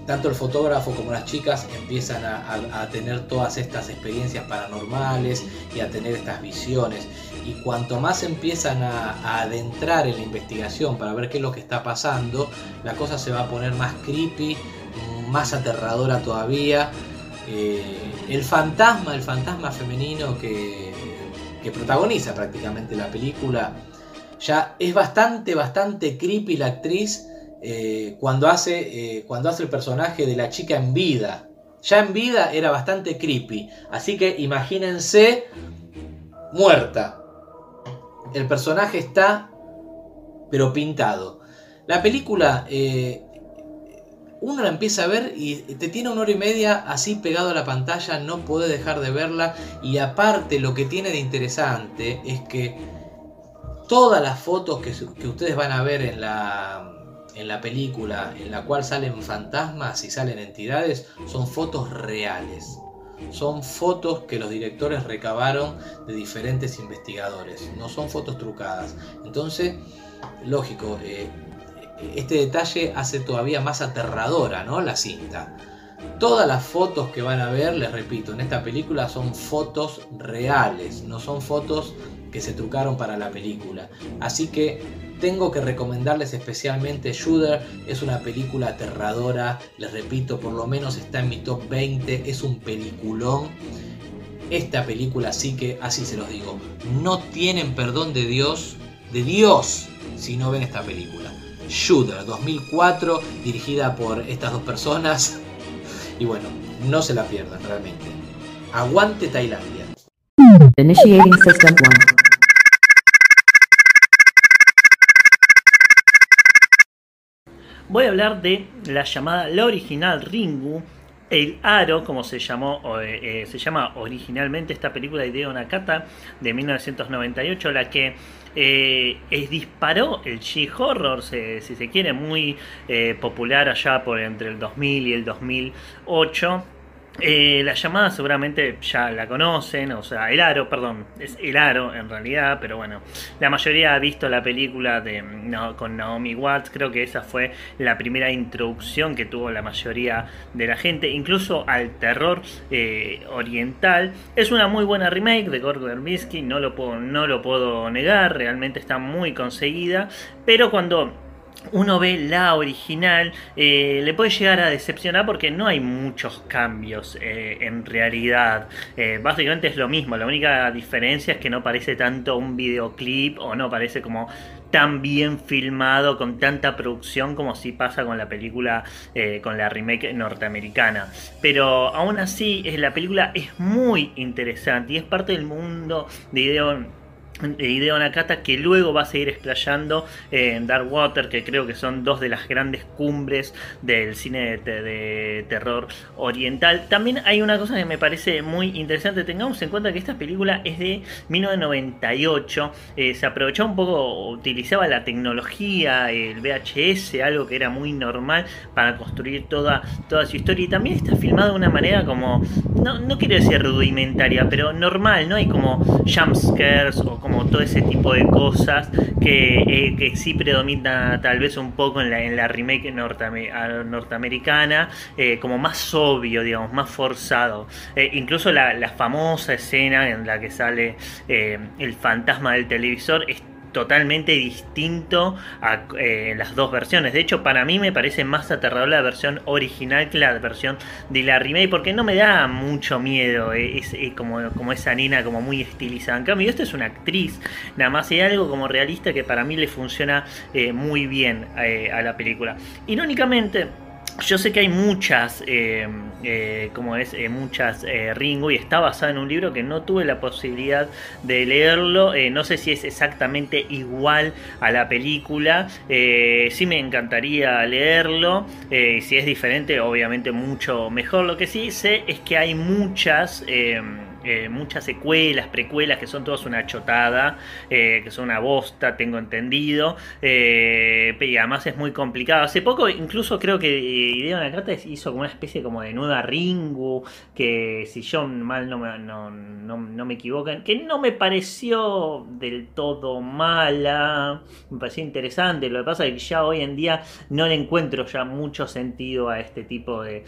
tanto el fotógrafo como las chicas empiezan a, tener todas estas experiencias paranormales y a tener estas visiones. Y cuanto más empiezan a, a adentrar en la investigación para ver qué es lo que está pasando, la cosa se va a poner más creepy, más aterradora todavía. Eh, el fantasma, el fantasma femenino que, que protagoniza prácticamente la película, ya es bastante, bastante creepy la actriz eh, cuando, hace, eh, cuando hace el personaje de la chica en vida. Ya en vida era bastante creepy. Así que imagínense muerta. El personaje está pero pintado. La película eh, uno la empieza a ver y te tiene una hora y media así pegado a la pantalla, no puede dejar de verla y aparte lo que tiene de interesante es que todas las fotos que, que ustedes van a ver en la, en la película en la cual salen fantasmas y salen entidades son fotos reales. Son fotos que los directores recabaron de diferentes investigadores, no son fotos trucadas. Entonces, lógico, eh, este detalle hace todavía más aterradora ¿no? la cinta. Todas las fotos que van a ver, les repito, en esta película son fotos reales, no son fotos que se trucaron para la película. Así que tengo que recomendarles especialmente Shooter, es una película aterradora, les repito, por lo menos está en mi top 20, es un peliculón. Esta película sí que, así se los digo, no tienen perdón de Dios, de Dios, si no ven esta película. Shooter 2004, dirigida por estas dos personas. (laughs) Y bueno, no se la pierdan realmente. Aguante Tailandia. Initiating System 1. Voy a hablar de la llamada, la original Ringu, el Aro, como se llamó, o, eh, se llama originalmente esta película de Hideo Nakata de 1998, la que eh, es, disparó el G-Horror, si se quiere, muy eh, popular allá por entre el 2000 y el 2008. Eh, la llamada seguramente ya la conocen, o sea, el aro, perdón, es el aro en realidad, pero bueno, la mayoría ha visto la película de, no, con Naomi Watts, creo que esa fue la primera introducción que tuvo la mayoría de la gente, incluso al terror eh, oriental. Es una muy buena remake de Gore Verbinski, no no lo puedo negar, realmente está muy conseguida, pero cuando uno ve la original, eh, le puede llegar a decepcionar porque no hay muchos cambios eh, en realidad. Eh, básicamente es lo mismo, la única diferencia es que no parece tanto un videoclip o no parece como tan bien filmado, con tanta producción como si pasa con la película, con la remake norteamericana. Pero aún así, la película es muy interesante y es parte del mundo de Ideon Hideo Nakata que luego va a seguir explayando en Dark Water que creo que son dos de las grandes cumbres del cine de, terror oriental. También hay una cosa que me parece muy interesante tengamos en cuenta que esta película es de 1998 eh, se aprovechó un poco utilizaba la tecnología el VHS algo que era muy normal para construir toda, toda su historia y también está filmado de una manera como no, no quiero decir rudimentaria pero normal no hay como jumpscares o como todo ese tipo de cosas que, eh, sí predomina tal vez un poco en la, en la remake norteamericana, eh, como más obvio, digamos, más forzado. Eh, incluso la, la, famosa escena en la que sale el fantasma del televisor totalmente distinto a eh, las dos versiones. De hecho, para mí me parece más aterradora la versión original que la versión de la remake, porque no me da mucho miedo. Eh, es, eh, como, como esa nena como muy estilizada. En cambio, esta es una actriz, nada más hay algo como realista que para mí le funciona muy bien a la película. Irónicamente, yo sé que hay muchas, eh, eh, como es, eh, muchas Ringo y está basada en un libro que no tuve la posibilidad de leerlo. no sé si es exactamente igual a la película. sí me encantaría leerlo. si es diferente, obviamente mucho mejor. Lo que sí sé es que hay muchas eh, muchas secuelas, precuelas que son todas una chotada, eh, que son una bosta, tengo entendido, eh, y además es muy complicado. Hace poco incluso creo que Hideo Nakata hizo como una especie como de nueva Ringu, que si yo mal no me, no, no, me equivoco, que no me pareció del todo mala, me pareció interesante, lo que pasa es que ya hoy en día no le encuentro ya mucho sentido a este tipo de,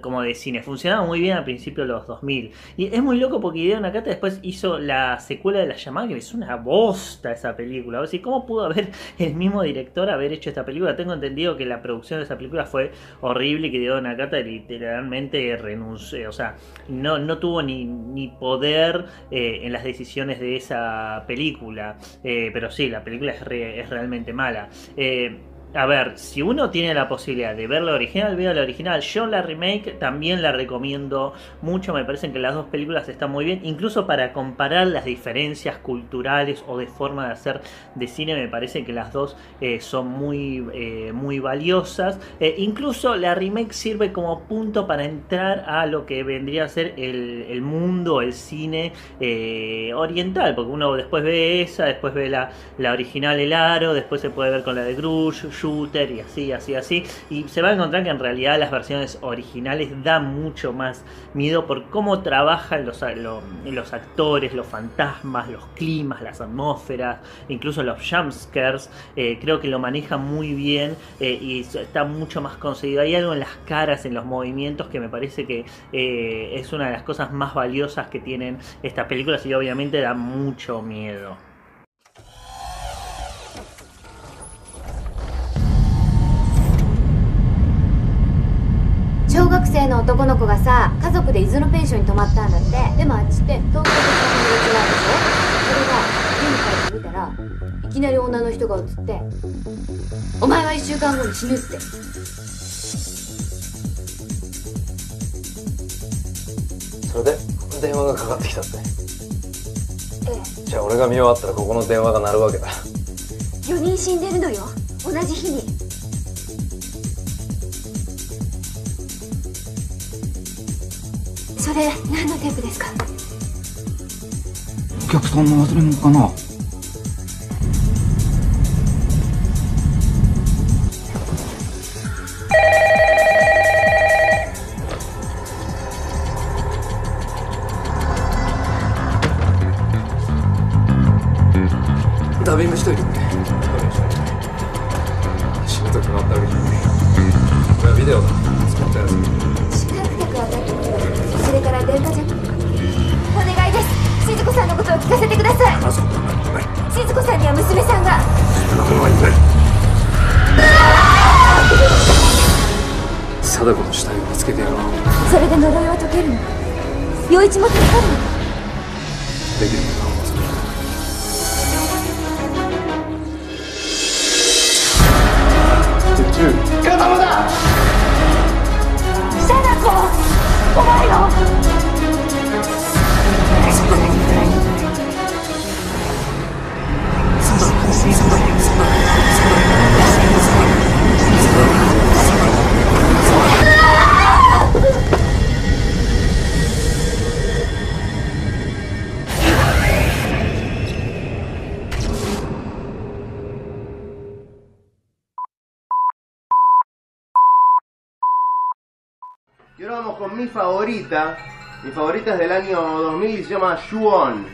como de cine. Funcionaba muy bien al principio de los 2000. Y es muy loco loco porque Hideo Nakata después hizo la secuela de La Llamada, que es una bosta esa película. O sea, ¿cómo pudo haber (laughs) el mismo director haber hecho esta película? Tengo entendido que la producción de esa película fue horrible y que Hideo Nakata literalmente renunció. O sea, no, no tuvo ni, ni poder eh, en las decisiones de esa película. Eh, pero sí, la película es, re- es realmente mala. Eh, a ver, si uno tiene la posibilidad de ver la original, vea la original. Yo la remake también la recomiendo mucho. Me parecen que las dos películas están muy bien. Incluso para comparar las diferencias culturales o de forma de hacer de cine, me parece que las dos eh, son muy, eh, muy valiosas. Eh, incluso la remake sirve como punto para entrar a lo que vendría a ser el, el mundo, el cine oriental. Porque uno después ve esa, después ve la, la original El Aro, después se puede ver con la de Grush, Shooter y así, así, así. Y se va a encontrar que en realidad las versiones originales dan mucho más miedo por cómo trabajan los, lo- los actores, los fantasmas, los climas, las atmósferas, incluso los jumpscares. Eh, creo que lo manejan muy bien eh, y está mucho más conseguido. Hay algo en las caras, en los movimientos que me parece que eh, es una de las cosas más valiosas que tienen estas películas y obviamente da mucho miedo. 小学生の男の子がさ家族で伊豆のペンションに泊まったんだって。でもあっちって東京と友達があるでしょ。それが家に帰ってみたらいきなり女の人が映って「お前は1週間後に死ぬ」って。それで電話がかかってきたって。えじゃあ俺が見終わったらここの電話が鳴るわけだ。え4人死んでるのよ。同じ日にそれ何のテープですか？お客さんの忘れ物かな？Dediğim gibi. Favorita. Mi favorita es del año 2000 y se llama Shuon.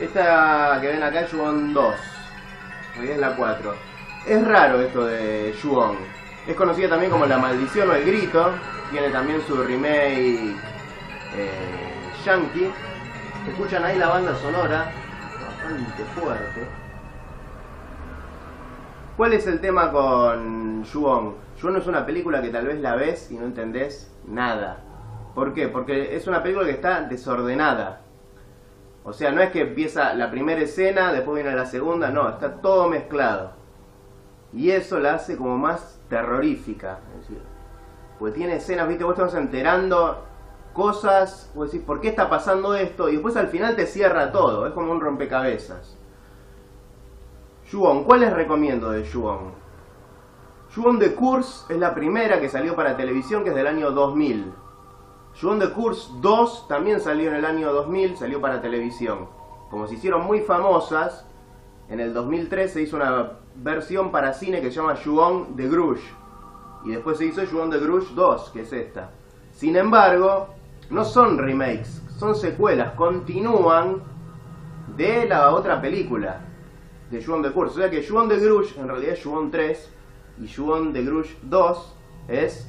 Esta que ven acá es Shuon 2. Hoy es la 4. Es raro esto de Shuon. Es conocida también como La Maldición o El Grito. Tiene también su remake eh, Yankee. Escuchan ahí la banda sonora. Bastante fuerte. ¿Cuál es el tema con Yuon? Yuon es una película que tal vez la ves y no entendés nada. ¿Por qué? Porque es una película que está desordenada. O sea, no es que empieza la primera escena, después viene la segunda, no, está todo mezclado. Y eso la hace como más terrorífica. Pues tiene escenas, viste, vos te enterando cosas, vos decís, ¿por qué está pasando esto? Y después al final te cierra todo, es como un rompecabezas. Yuon, ¿cuál les recomiendo de Yuon? Yuon de Course es la primera que salió para televisión, que es del año 2000. Yuon de Course 2 también salió en el año 2000, salió para televisión. Como se hicieron muy famosas, en el 2003 se hizo una versión para cine que se llama Yuon de Grush. Y después se hizo Yuon de Grush 2, que es esta. Sin embargo, no son remakes, son secuelas, continúan de la otra película de Juan de Course. O sea que Juan de Grush en realidad es Juan 3 y Juan de Grush 2 es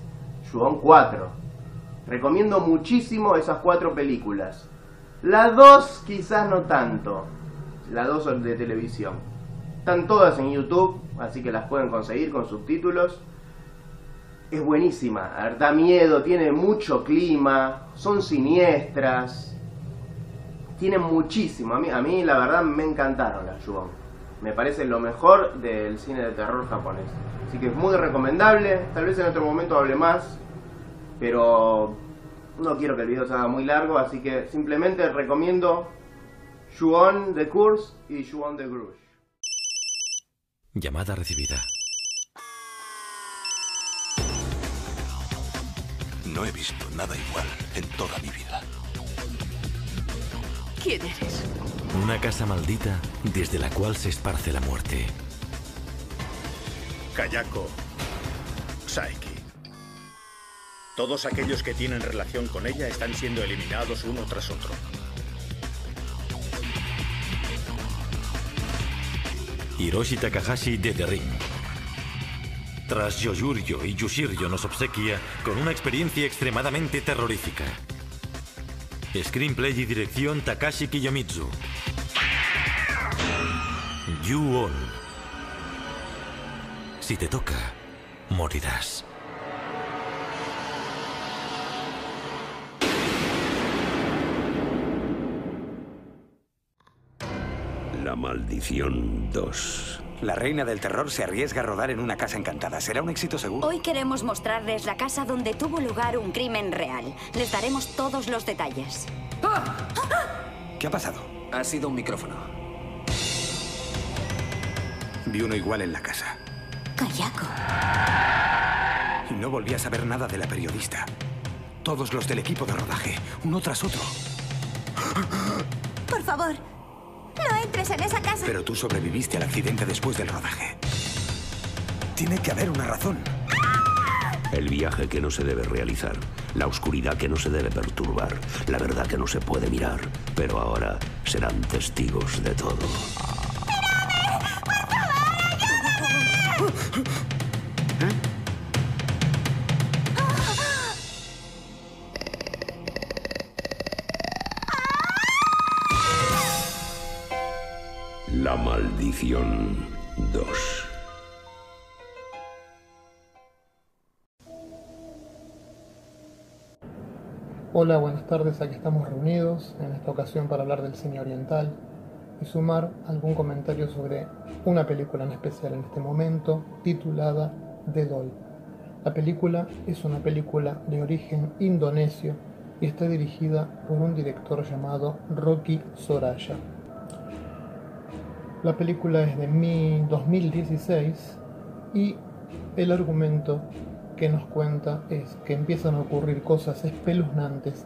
Juan 4. Recomiendo muchísimo esas cuatro películas. La 2 quizás no tanto. La 2 de televisión. Están todas en YouTube, así que las pueden conseguir con subtítulos. Es buenísima, da miedo, tiene mucho clima, son siniestras. Tienen muchísimo. A mí, a mí la verdad me encantaron las Ju-On. Me parece lo mejor del cine de terror japonés. Así que es muy recomendable. Tal vez en otro momento hable más. Pero no quiero que el video se haga muy largo. Así que simplemente recomiendo Ju-On The Curse y Ju-On The Grudge. Llamada recibida. No he visto nada igual en toda mi vida. ¿Quién eres? Una casa maldita desde la cual se esparce la muerte. Kayako. Saiki. Todos aquellos que tienen relación con ella están siendo eliminados uno tras otro. Hiroshi Takahashi de The Ring. Tras Yoyuryo y Yushiryo nos obsequia con una experiencia extremadamente terrorífica. Screenplay y dirección Takashi Kiyomitsu. You-On. Si te toca, morirás. La maldición 2. La reina del terror se arriesga a rodar en una casa encantada. ¿Será un éxito seguro? Hoy queremos mostrarles la casa donde tuvo lugar un crimen real. Les daremos todos los detalles. ¿Qué ha pasado? Ha sido un micrófono. Vi uno igual en la casa. Kayako. Y no volví a saber nada de la periodista. Todos los del equipo de rodaje, uno tras otro. Por favor, no entres en esa casa. Pero tú sobreviviste al accidente después del rodaje. Tiene que haber una razón. El viaje que no se debe realizar, la oscuridad que no se debe perturbar, la verdad que no se puede mirar, pero ahora serán testigos de todo. La maldición 2. Hola, buenas tardes, aquí estamos reunidos en esta ocasión para hablar del cine oriental y sumar algún comentario sobre una película en especial en este momento titulada The Doll. La película es una película de origen indonesio y está dirigida por un director llamado Rocky Soraya. La película es de mi 2016 y el argumento que nos cuenta es que empiezan a ocurrir cosas espeluznantes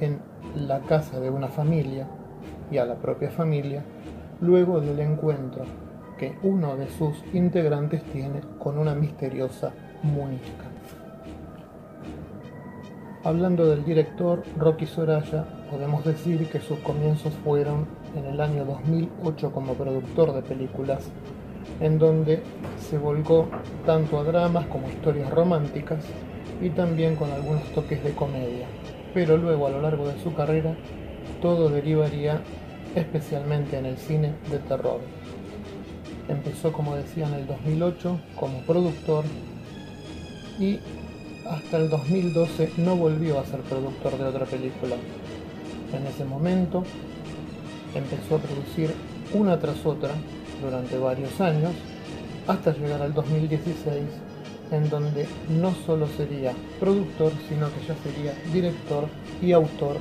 en la casa de una familia y a la propia familia luego del encuentro que uno de sus integrantes tiene con una misteriosa muñeca. Hablando del director Rocky Soraya, podemos decir que sus comienzos fueron en el año 2008 como productor de películas, en donde se volcó tanto a dramas como historias románticas y también con algunos toques de comedia. Pero luego a lo largo de su carrera todo derivaría especialmente en el cine de terror. Empezó, como decía, en el 2008 como productor y hasta el 2012 no volvió a ser productor de otra película. En ese momento empezó a producir una tras otra durante varios años hasta llegar al 2016 en donde no solo sería productor sino que ya sería director y autor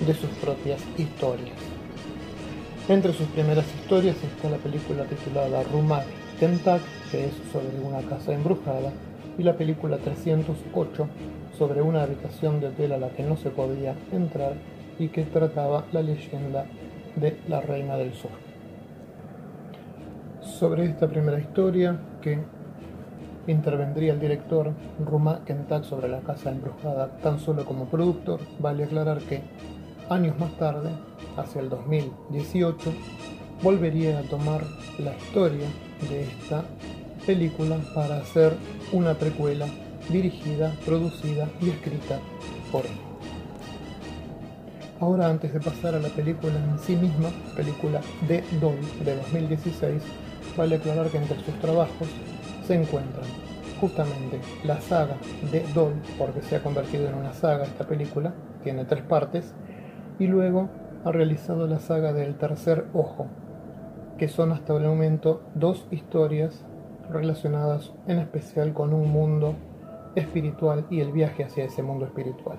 de sus propias historias. Entre sus primeras historias está la película titulada Rumak Kentak, que es sobre una casa embrujada, y la película 308 sobre una habitación de hotel a la que no se podía entrar y que trataba la leyenda de la Reina del Sur. Sobre esta primera historia que intervendría el director Ruma Kentak sobre la casa embrujada tan solo como productor, vale aclarar que años más tarde, hacia el 2018, volvería a tomar la historia de esta película para hacer una precuela dirigida, producida y escrita por él. Ahora antes de pasar a la película en sí misma, película de Doll de 2016, vale aclarar que entre sus trabajos se encuentran justamente la saga de Doll, porque se ha convertido en una saga esta película, tiene tres partes, y luego ha realizado la saga del tercer ojo, que son hasta el momento dos historias relacionadas en especial con un mundo espiritual y el viaje hacia ese mundo espiritual.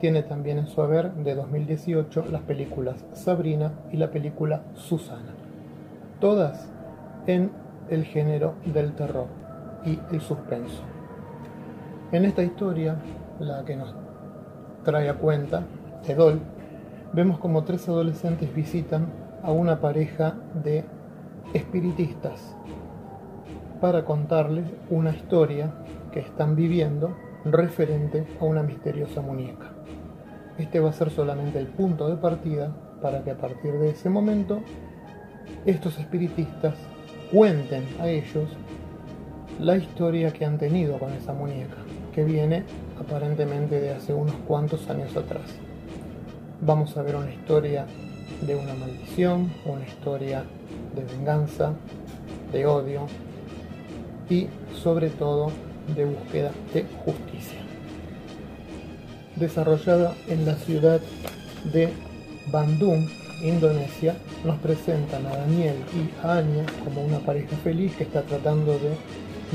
Tiene también en su haber de 2018 las películas Sabrina y la película Susana, todas en el género del terror y el suspenso. En esta historia, la que nos trae a cuenta, de Doll, vemos como tres adolescentes visitan a una pareja de espiritistas para contarles una historia que están viviendo referente a una misteriosa muñeca. Este va a ser solamente el punto de partida para que a partir de ese momento estos espiritistas cuenten a ellos la historia que han tenido con esa muñeca, que viene aparentemente de hace unos cuantos años atrás. Vamos a ver una historia de una maldición, una historia de venganza, de odio y sobre todo de búsqueda de justicia. Desarrollada en la ciudad de Bandung, Indonesia, nos presentan a Daniel y a Anya como una pareja feliz que está tratando de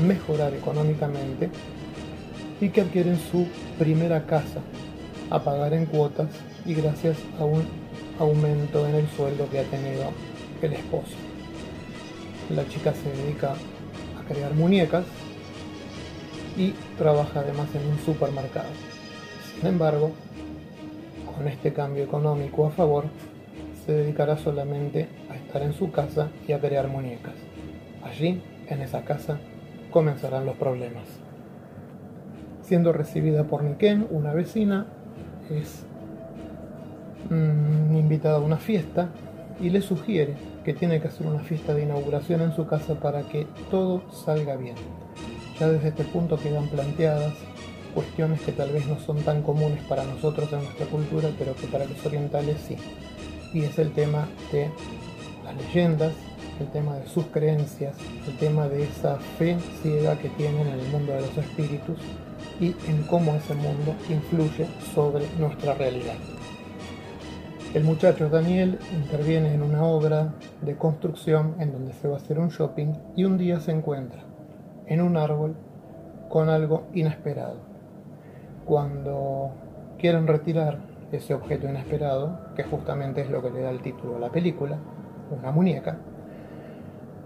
mejorar económicamente y que adquieren su primera casa a pagar en cuotas y gracias a un aumento en el sueldo que ha tenido el esposo. La chica se dedica a crear muñecas y trabaja además en un supermercado. Sin embargo, con este cambio económico a favor, se dedicará solamente a estar en su casa y a crear muñecas. Allí, en esa casa, comenzarán los problemas. Siendo recibida por Niken, una vecina, es invitada a una fiesta y le sugiere que tiene que hacer una fiesta de inauguración en su casa para que todo salga bien. Ya desde este punto quedan planteadas cuestiones que tal vez no son tan comunes para nosotros en nuestra cultura, pero que para los orientales sí. Y es el tema de las leyendas, el tema de sus creencias, el tema de esa fe ciega que tienen en el mundo de los espíritus y en cómo ese mundo influye sobre nuestra realidad. El muchacho Daniel interviene en una obra de construcción en donde se va a hacer un shopping y un día se encuentra en un árbol con algo inesperado. Cuando quieren retirar ese objeto inesperado, que justamente es lo que le da el título a la película, una muñeca,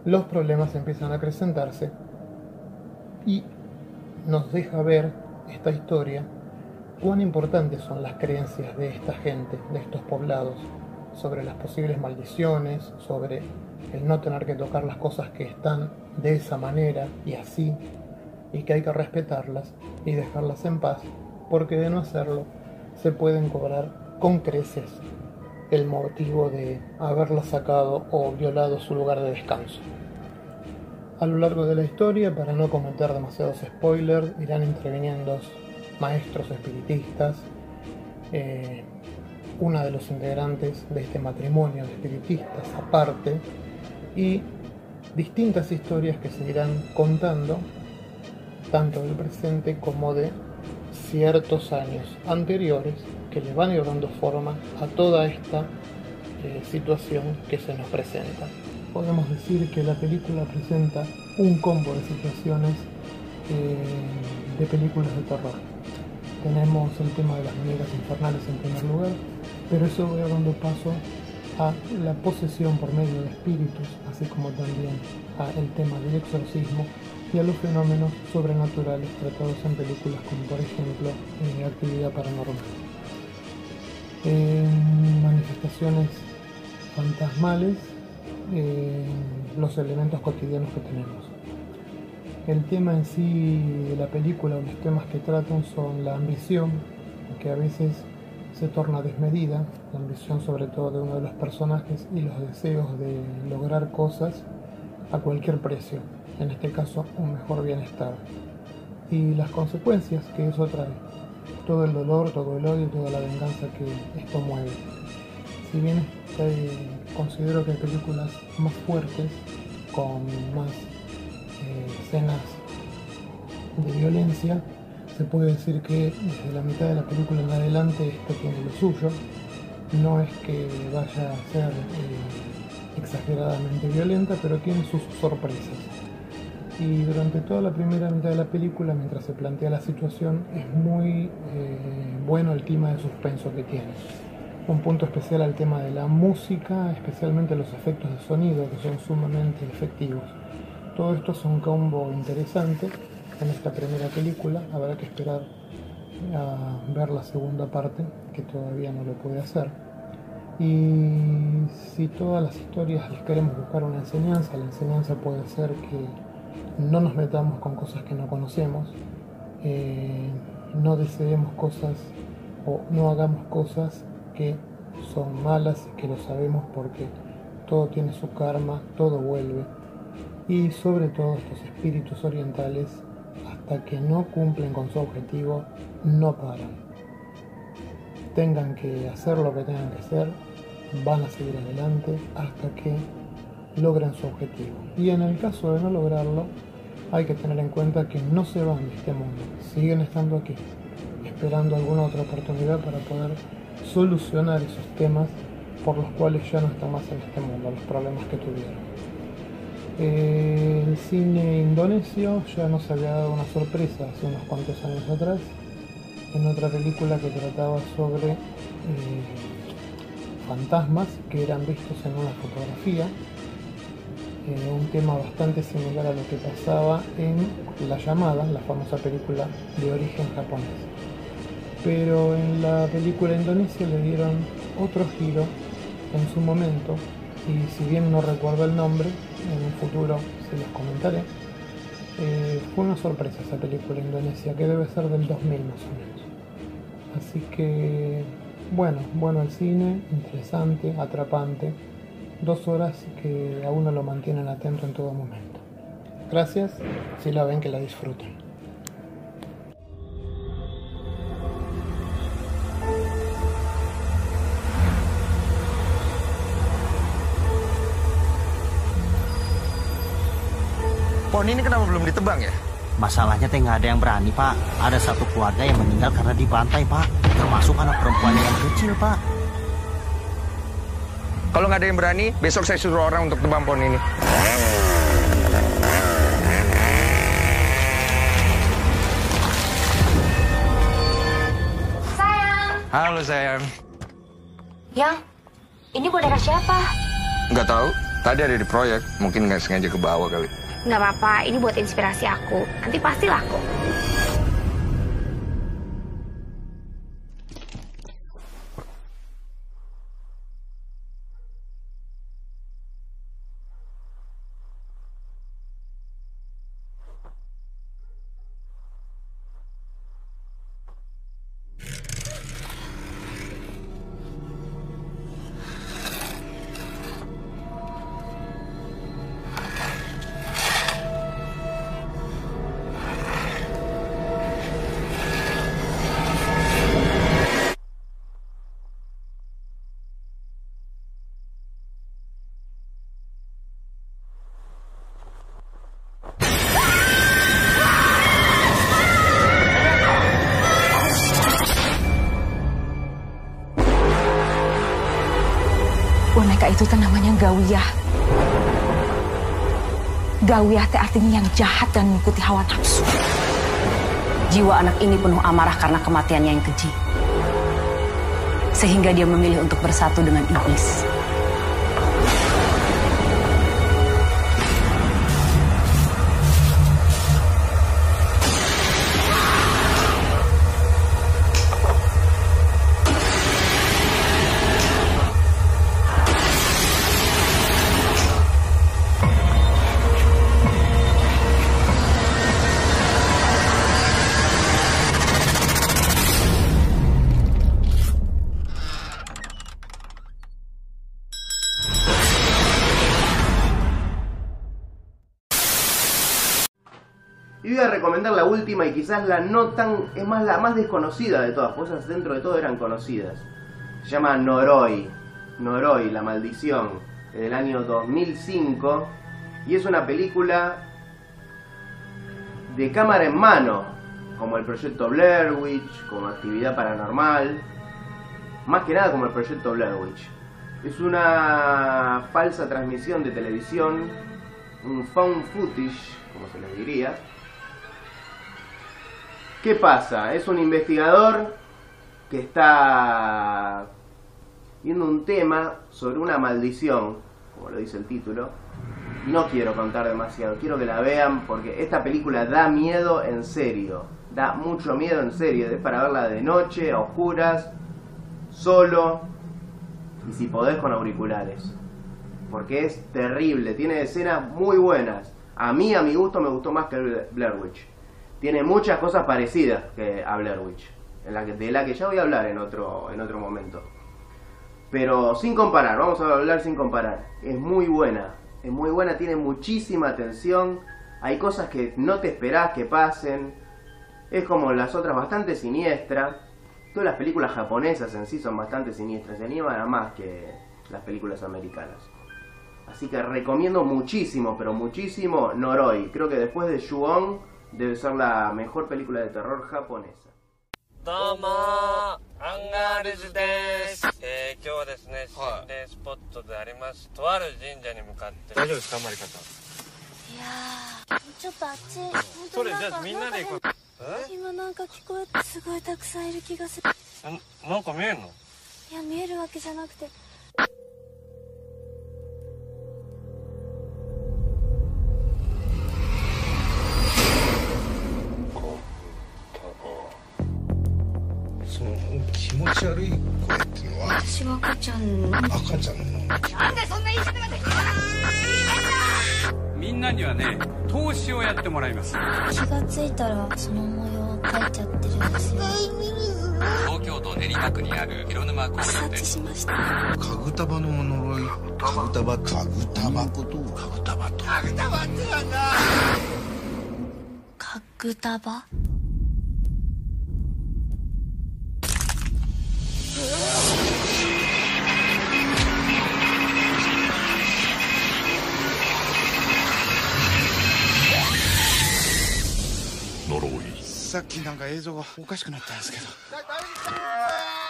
los problemas empiezan a acrecentarse y nos deja ver esta historia cuán importantes son las creencias de esta gente, de estos poblados, sobre las posibles maldiciones, sobre el no tener que tocar las cosas que están de esa manera y así, y que hay que respetarlas y dejarlas en paz porque de no hacerlo se pueden cobrar con creces el motivo de haberla sacado o violado su lugar de descanso. A lo largo de la historia, para no cometer demasiados spoilers, irán interviniendo maestros espiritistas, eh, una de los integrantes de este matrimonio de espiritistas aparte, y distintas historias que se irán contando, tanto del presente como de ciertos años anteriores que le van a forma a toda esta eh, situación que se nos presenta. Podemos decir que la película presenta un combo de situaciones eh, de películas de terror. Tenemos el tema de las muñecas infernales en primer lugar, pero eso va dando paso a la posesión por medio de espíritus, así como también a el tema del exorcismo y a los fenómenos sobrenaturales tratados en películas como por ejemplo eh, Actividad Paranormal. En manifestaciones fantasmales, eh, los elementos cotidianos que tenemos. El tema en sí de la película o los temas que tratan son la ambición, que a veces se torna desmedida, la ambición sobre todo de uno de los personajes y los deseos de lograr cosas a cualquier precio, en este caso un mejor bienestar, y las consecuencias que eso trae. todo el dolor, todo el odio, toda la venganza que esto mueve. Si bien eh, considero que hay películas más fuertes, con más escenas de violencia, se puede decir que desde la mitad de la película en adelante esto tiene lo suyo. No es que vaya a ser eh, exageradamente violenta, pero tiene sus sorpresas. Y durante toda la primera mitad de la película, mientras se plantea la situación, es muy eh, bueno el clima de suspenso que tiene. Un punto especial al tema de la música, especialmente los efectos de sonido, que son sumamente efectivos. Todo esto es un combo interesante en esta primera película. Habrá que esperar a ver la segunda parte, que todavía no lo puede hacer. Y si todas las historias les queremos buscar una enseñanza, la enseñanza puede ser que no nos metamos con cosas que no conocemos, eh, no deseemos cosas o no hagamos cosas que son malas y que lo sabemos porque todo tiene su karma, todo vuelve. Y sobre todo estos espíritus orientales, hasta que no cumplen con su objetivo, no paran. Tengan que hacer lo que tengan que hacer, van a seguir adelante hasta que logren su objetivo. Y en el caso de no lograrlo, hay que tener en cuenta que no se van de este mundo, siguen estando aquí, esperando alguna otra oportunidad para poder solucionar esos temas por los cuales ya no están más en este mundo, los problemas que tuvieron. El cine indonesio ya nos había dado una sorpresa hace unos cuantos años atrás, en otra película que trataba sobre eh, fantasmas que eran vistos en una fotografía, un tema bastante similar a lo que pasaba en La llamada, la famosa película de origen japonés. Pero en la película indonesia le dieron otro giro en su momento y si bien no recuerdo el nombre, en un futuro se los comentaré. Eh, fue una sorpresa esa película indonesia que debe ser del 2000 más o menos. Así que, bueno, bueno el cine, interesante, atrapante. Dos horas que a uno lo mantienen atento en todo momento. Gracias, si la ven que la disfruten. Pohon ini kenapa belum ditebang ya? Masalahnya teh nggak ada yang berani pak. Ada satu keluarga yang meninggal karena dibantai pak. Termasuk anak perempuannya yang kecil pak. Kalau nggak ada yang berani, besok saya suruh orang untuk tebang pohon ini. Sayang. Halo sayang. Yang, ini boneka siapa? Nggak tahu. Tadi ada di proyek. Mungkin nggak sengaja ke bawah kali. Nggak apa-apa, ini buat inspirasi aku. Nanti pasti laku. Boneka itu teh namanya Gawiyah. Gawiyah teh artinya yang jahat dan mengikuti hawa nafsu. Jiwa anak ini penuh amarah karena kematiannya yang keji. Sehingga dia memilih untuk bersatu dengan iblis. Y quizás la no tan, es más la más desconocida de todas, pues esas dentro de todo eran conocidas. Se llama Noroi, Noroi, la maldición, del año 2005 y es una película de cámara en mano, como el proyecto Blair Witch, como actividad paranormal, más que nada como el proyecto Blair Witch. Es una falsa transmisión de televisión, un found footage, como se les diría. ¿Qué pasa? Es un investigador que está viendo un tema sobre una maldición, como lo dice el título, no quiero contar demasiado, quiero que la vean porque esta película da miedo en serio, da mucho miedo en serio, es para verla de noche, a oscuras, solo, y si podés con auriculares, porque es terrible, tiene escenas muy buenas, a mí a mi gusto me gustó más que Blair Witch, tiene muchas cosas parecidas que a Blair Witch, de la que ya voy a hablar en otro, en otro momento. Pero sin comparar, vamos a hablar sin comparar. Es muy buena, es muy buena, tiene muchísima atención. Hay cosas que no te esperás que pasen. Es como las otras, bastante siniestra. Todas las películas japonesas en sí son bastante siniestras, se animan a más que las películas americanas. Así que recomiendo muchísimo, pero muchísimo Noroi. Creo que después de Shuon debe ser la mejor película de terror japonesa. どうもアンガールズです、えー、今日はですね心霊スポットでありますとある神社に向かって大丈夫ですかまり方いやーちょっとあっち本当それじゃあみんなで行こう今なんか聞こえてすごいたくさんいる気がするななんか見えんのいや見えるわけじゃなくて持ち悪い声っていうのは私は赤ちゃんの。赤ちゃんのなんでそんな言い方ができみんなにはね投資をやってもらいます。気がついたらその模様を描いちゃってるんですよ。東京都練馬区にある広沼公園でしましたかぐたばの呪い。かぐたばかぐたばことかぐたばとかぐたばってなんだ？かぐたば呪いさっきなんか映像がおかしくなったんですけど「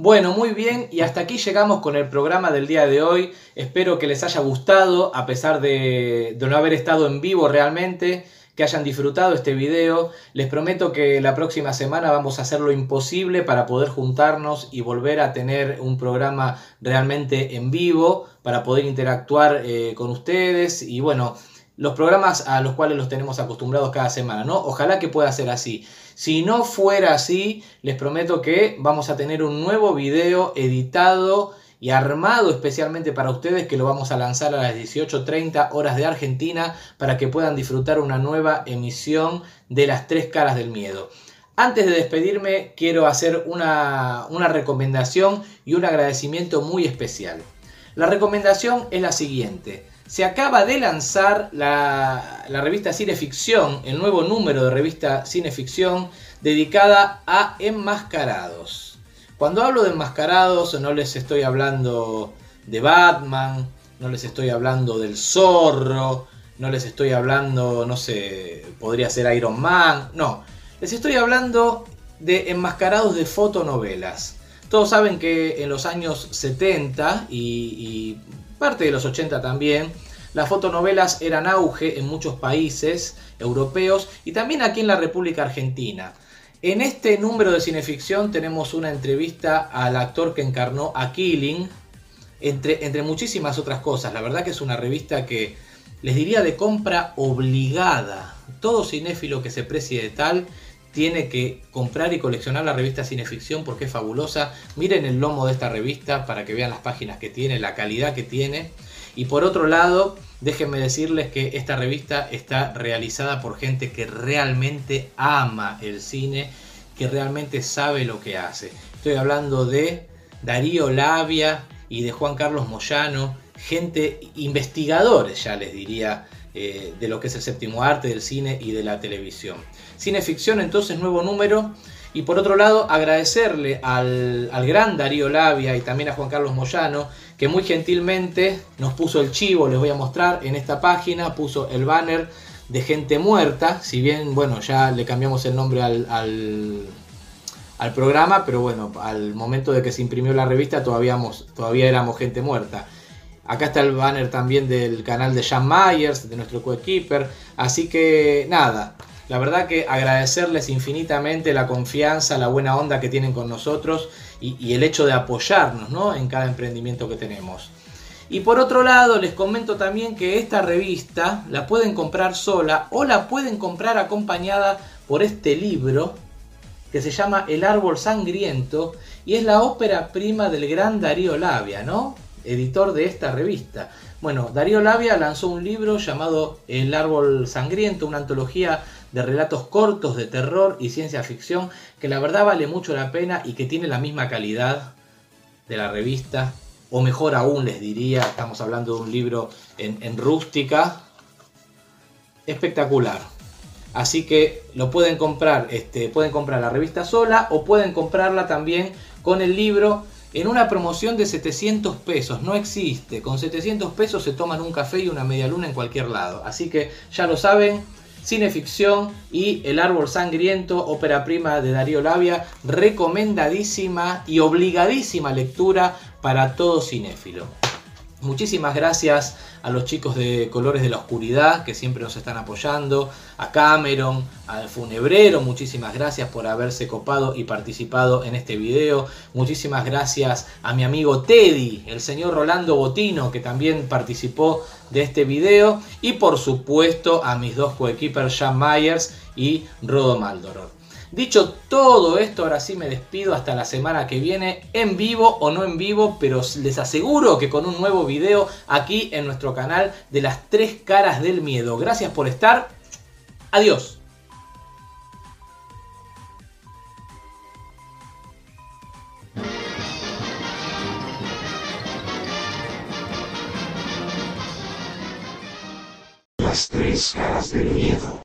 Bueno, muy bien, y hasta aquí llegamos con el programa del día de hoy. Espero que les haya gustado, a pesar de, de no haber estado en vivo realmente, que hayan disfrutado este video. Les prometo que la próxima semana vamos a hacer lo imposible para poder juntarnos y volver a tener un programa realmente en vivo, para poder interactuar eh, con ustedes y bueno, los programas a los cuales los tenemos acostumbrados cada semana, ¿no? Ojalá que pueda ser así. Si no fuera así, les prometo que vamos a tener un nuevo video editado y armado especialmente para ustedes que lo vamos a lanzar a las 18.30 horas de Argentina para que puedan disfrutar una nueva emisión de las tres caras del miedo. Antes de despedirme quiero hacer una, una recomendación y un agradecimiento muy especial. La recomendación es la siguiente. Se acaba de lanzar la, revista Cineficción, el nuevo número de revista Cineficción dedicada a enmascarados. Cuando hablo de enmascarados no les estoy hablando de Batman, no les estoy hablando del zorro, no les estoy hablando, no sé, podría ser Iron Man, no. Les estoy hablando de enmascarados de fotonovelas. Todos saben que en los años 70 y, y parte de los 80 también, las fotonovelas eran auge en muchos países europeos y también aquí en la República Argentina. En este número de cineficción tenemos una entrevista al actor que encarnó a Killing, entre, entre muchísimas otras cosas. La verdad que es una revista que les diría de compra obligada. Todo cinéfilo que se precie de tal tiene que comprar y coleccionar la revista Cineficción porque es fabulosa. Miren el lomo de esta revista para que vean las páginas que tiene, la calidad que tiene. Y por otro lado, déjenme decirles que esta revista está realizada por gente que realmente ama el cine, que realmente sabe lo que hace. Estoy hablando de Darío Labia y de Juan Carlos Moyano, gente, investigadores ya les diría, eh, de lo que es el séptimo arte del cine y de la televisión. Cineficción entonces, nuevo número. Y por otro lado, agradecerle al, al, gran Darío Labia y también a Juan Carlos Moyano, que muy gentilmente nos puso el chivo, les voy a mostrar en esta página, puso el banner de gente muerta, si bien, bueno, ya le cambiamos el nombre al, al, programa, pero bueno, al momento de que se imprimió la revista todavía, todavía éramos gente muerta. Acá está el banner también del canal de Jan Myers, de nuestro coequiper. Así que nada, la verdad que agradecerles infinitamente la confianza, la buena onda que tienen con nosotros y, el hecho de apoyarnos ¿no? en cada emprendimiento que tenemos. Y por otro lado, les comento también que esta revista la pueden comprar sola o la pueden comprar acompañada por este libro que se llama El árbol sangriento y es la ópera prima del gran Darío Labia, ¿no? editor de esta revista. Bueno, Darío Labia lanzó un libro llamado El árbol sangriento, una antología de relatos cortos de terror y ciencia ficción que la verdad vale mucho la pena y que tiene la misma calidad de la revista, o mejor aún les diría, estamos hablando de un libro en, en rústica, espectacular. Así que lo pueden comprar, este, pueden comprar la revista sola o pueden comprarla también con el libro en una promoción de 700 pesos. No existe. Con 700 pesos se toman un café y una media luna en cualquier lado. Así que ya lo saben. Cineficción y El Árbol Sangriento, ópera prima de Darío Labia, recomendadísima y obligadísima lectura para todo cinéfilo. Muchísimas gracias a los chicos de Colores de la Oscuridad que siempre nos están apoyando, a Cameron, al Funebrero, muchísimas gracias por haberse copado y participado en este video. Muchísimas gracias a mi amigo Teddy, el señor Rolando Botino que también participó de este video y por supuesto a mis dos coequippers Jan Myers y Rodo Maldoror. Dicho todo esto, ahora sí me despido hasta la semana que viene, en vivo o no en vivo, pero les aseguro que con un nuevo video aquí en nuestro canal de las tres caras del miedo. Gracias por estar. Adiós. Las tres caras del miedo.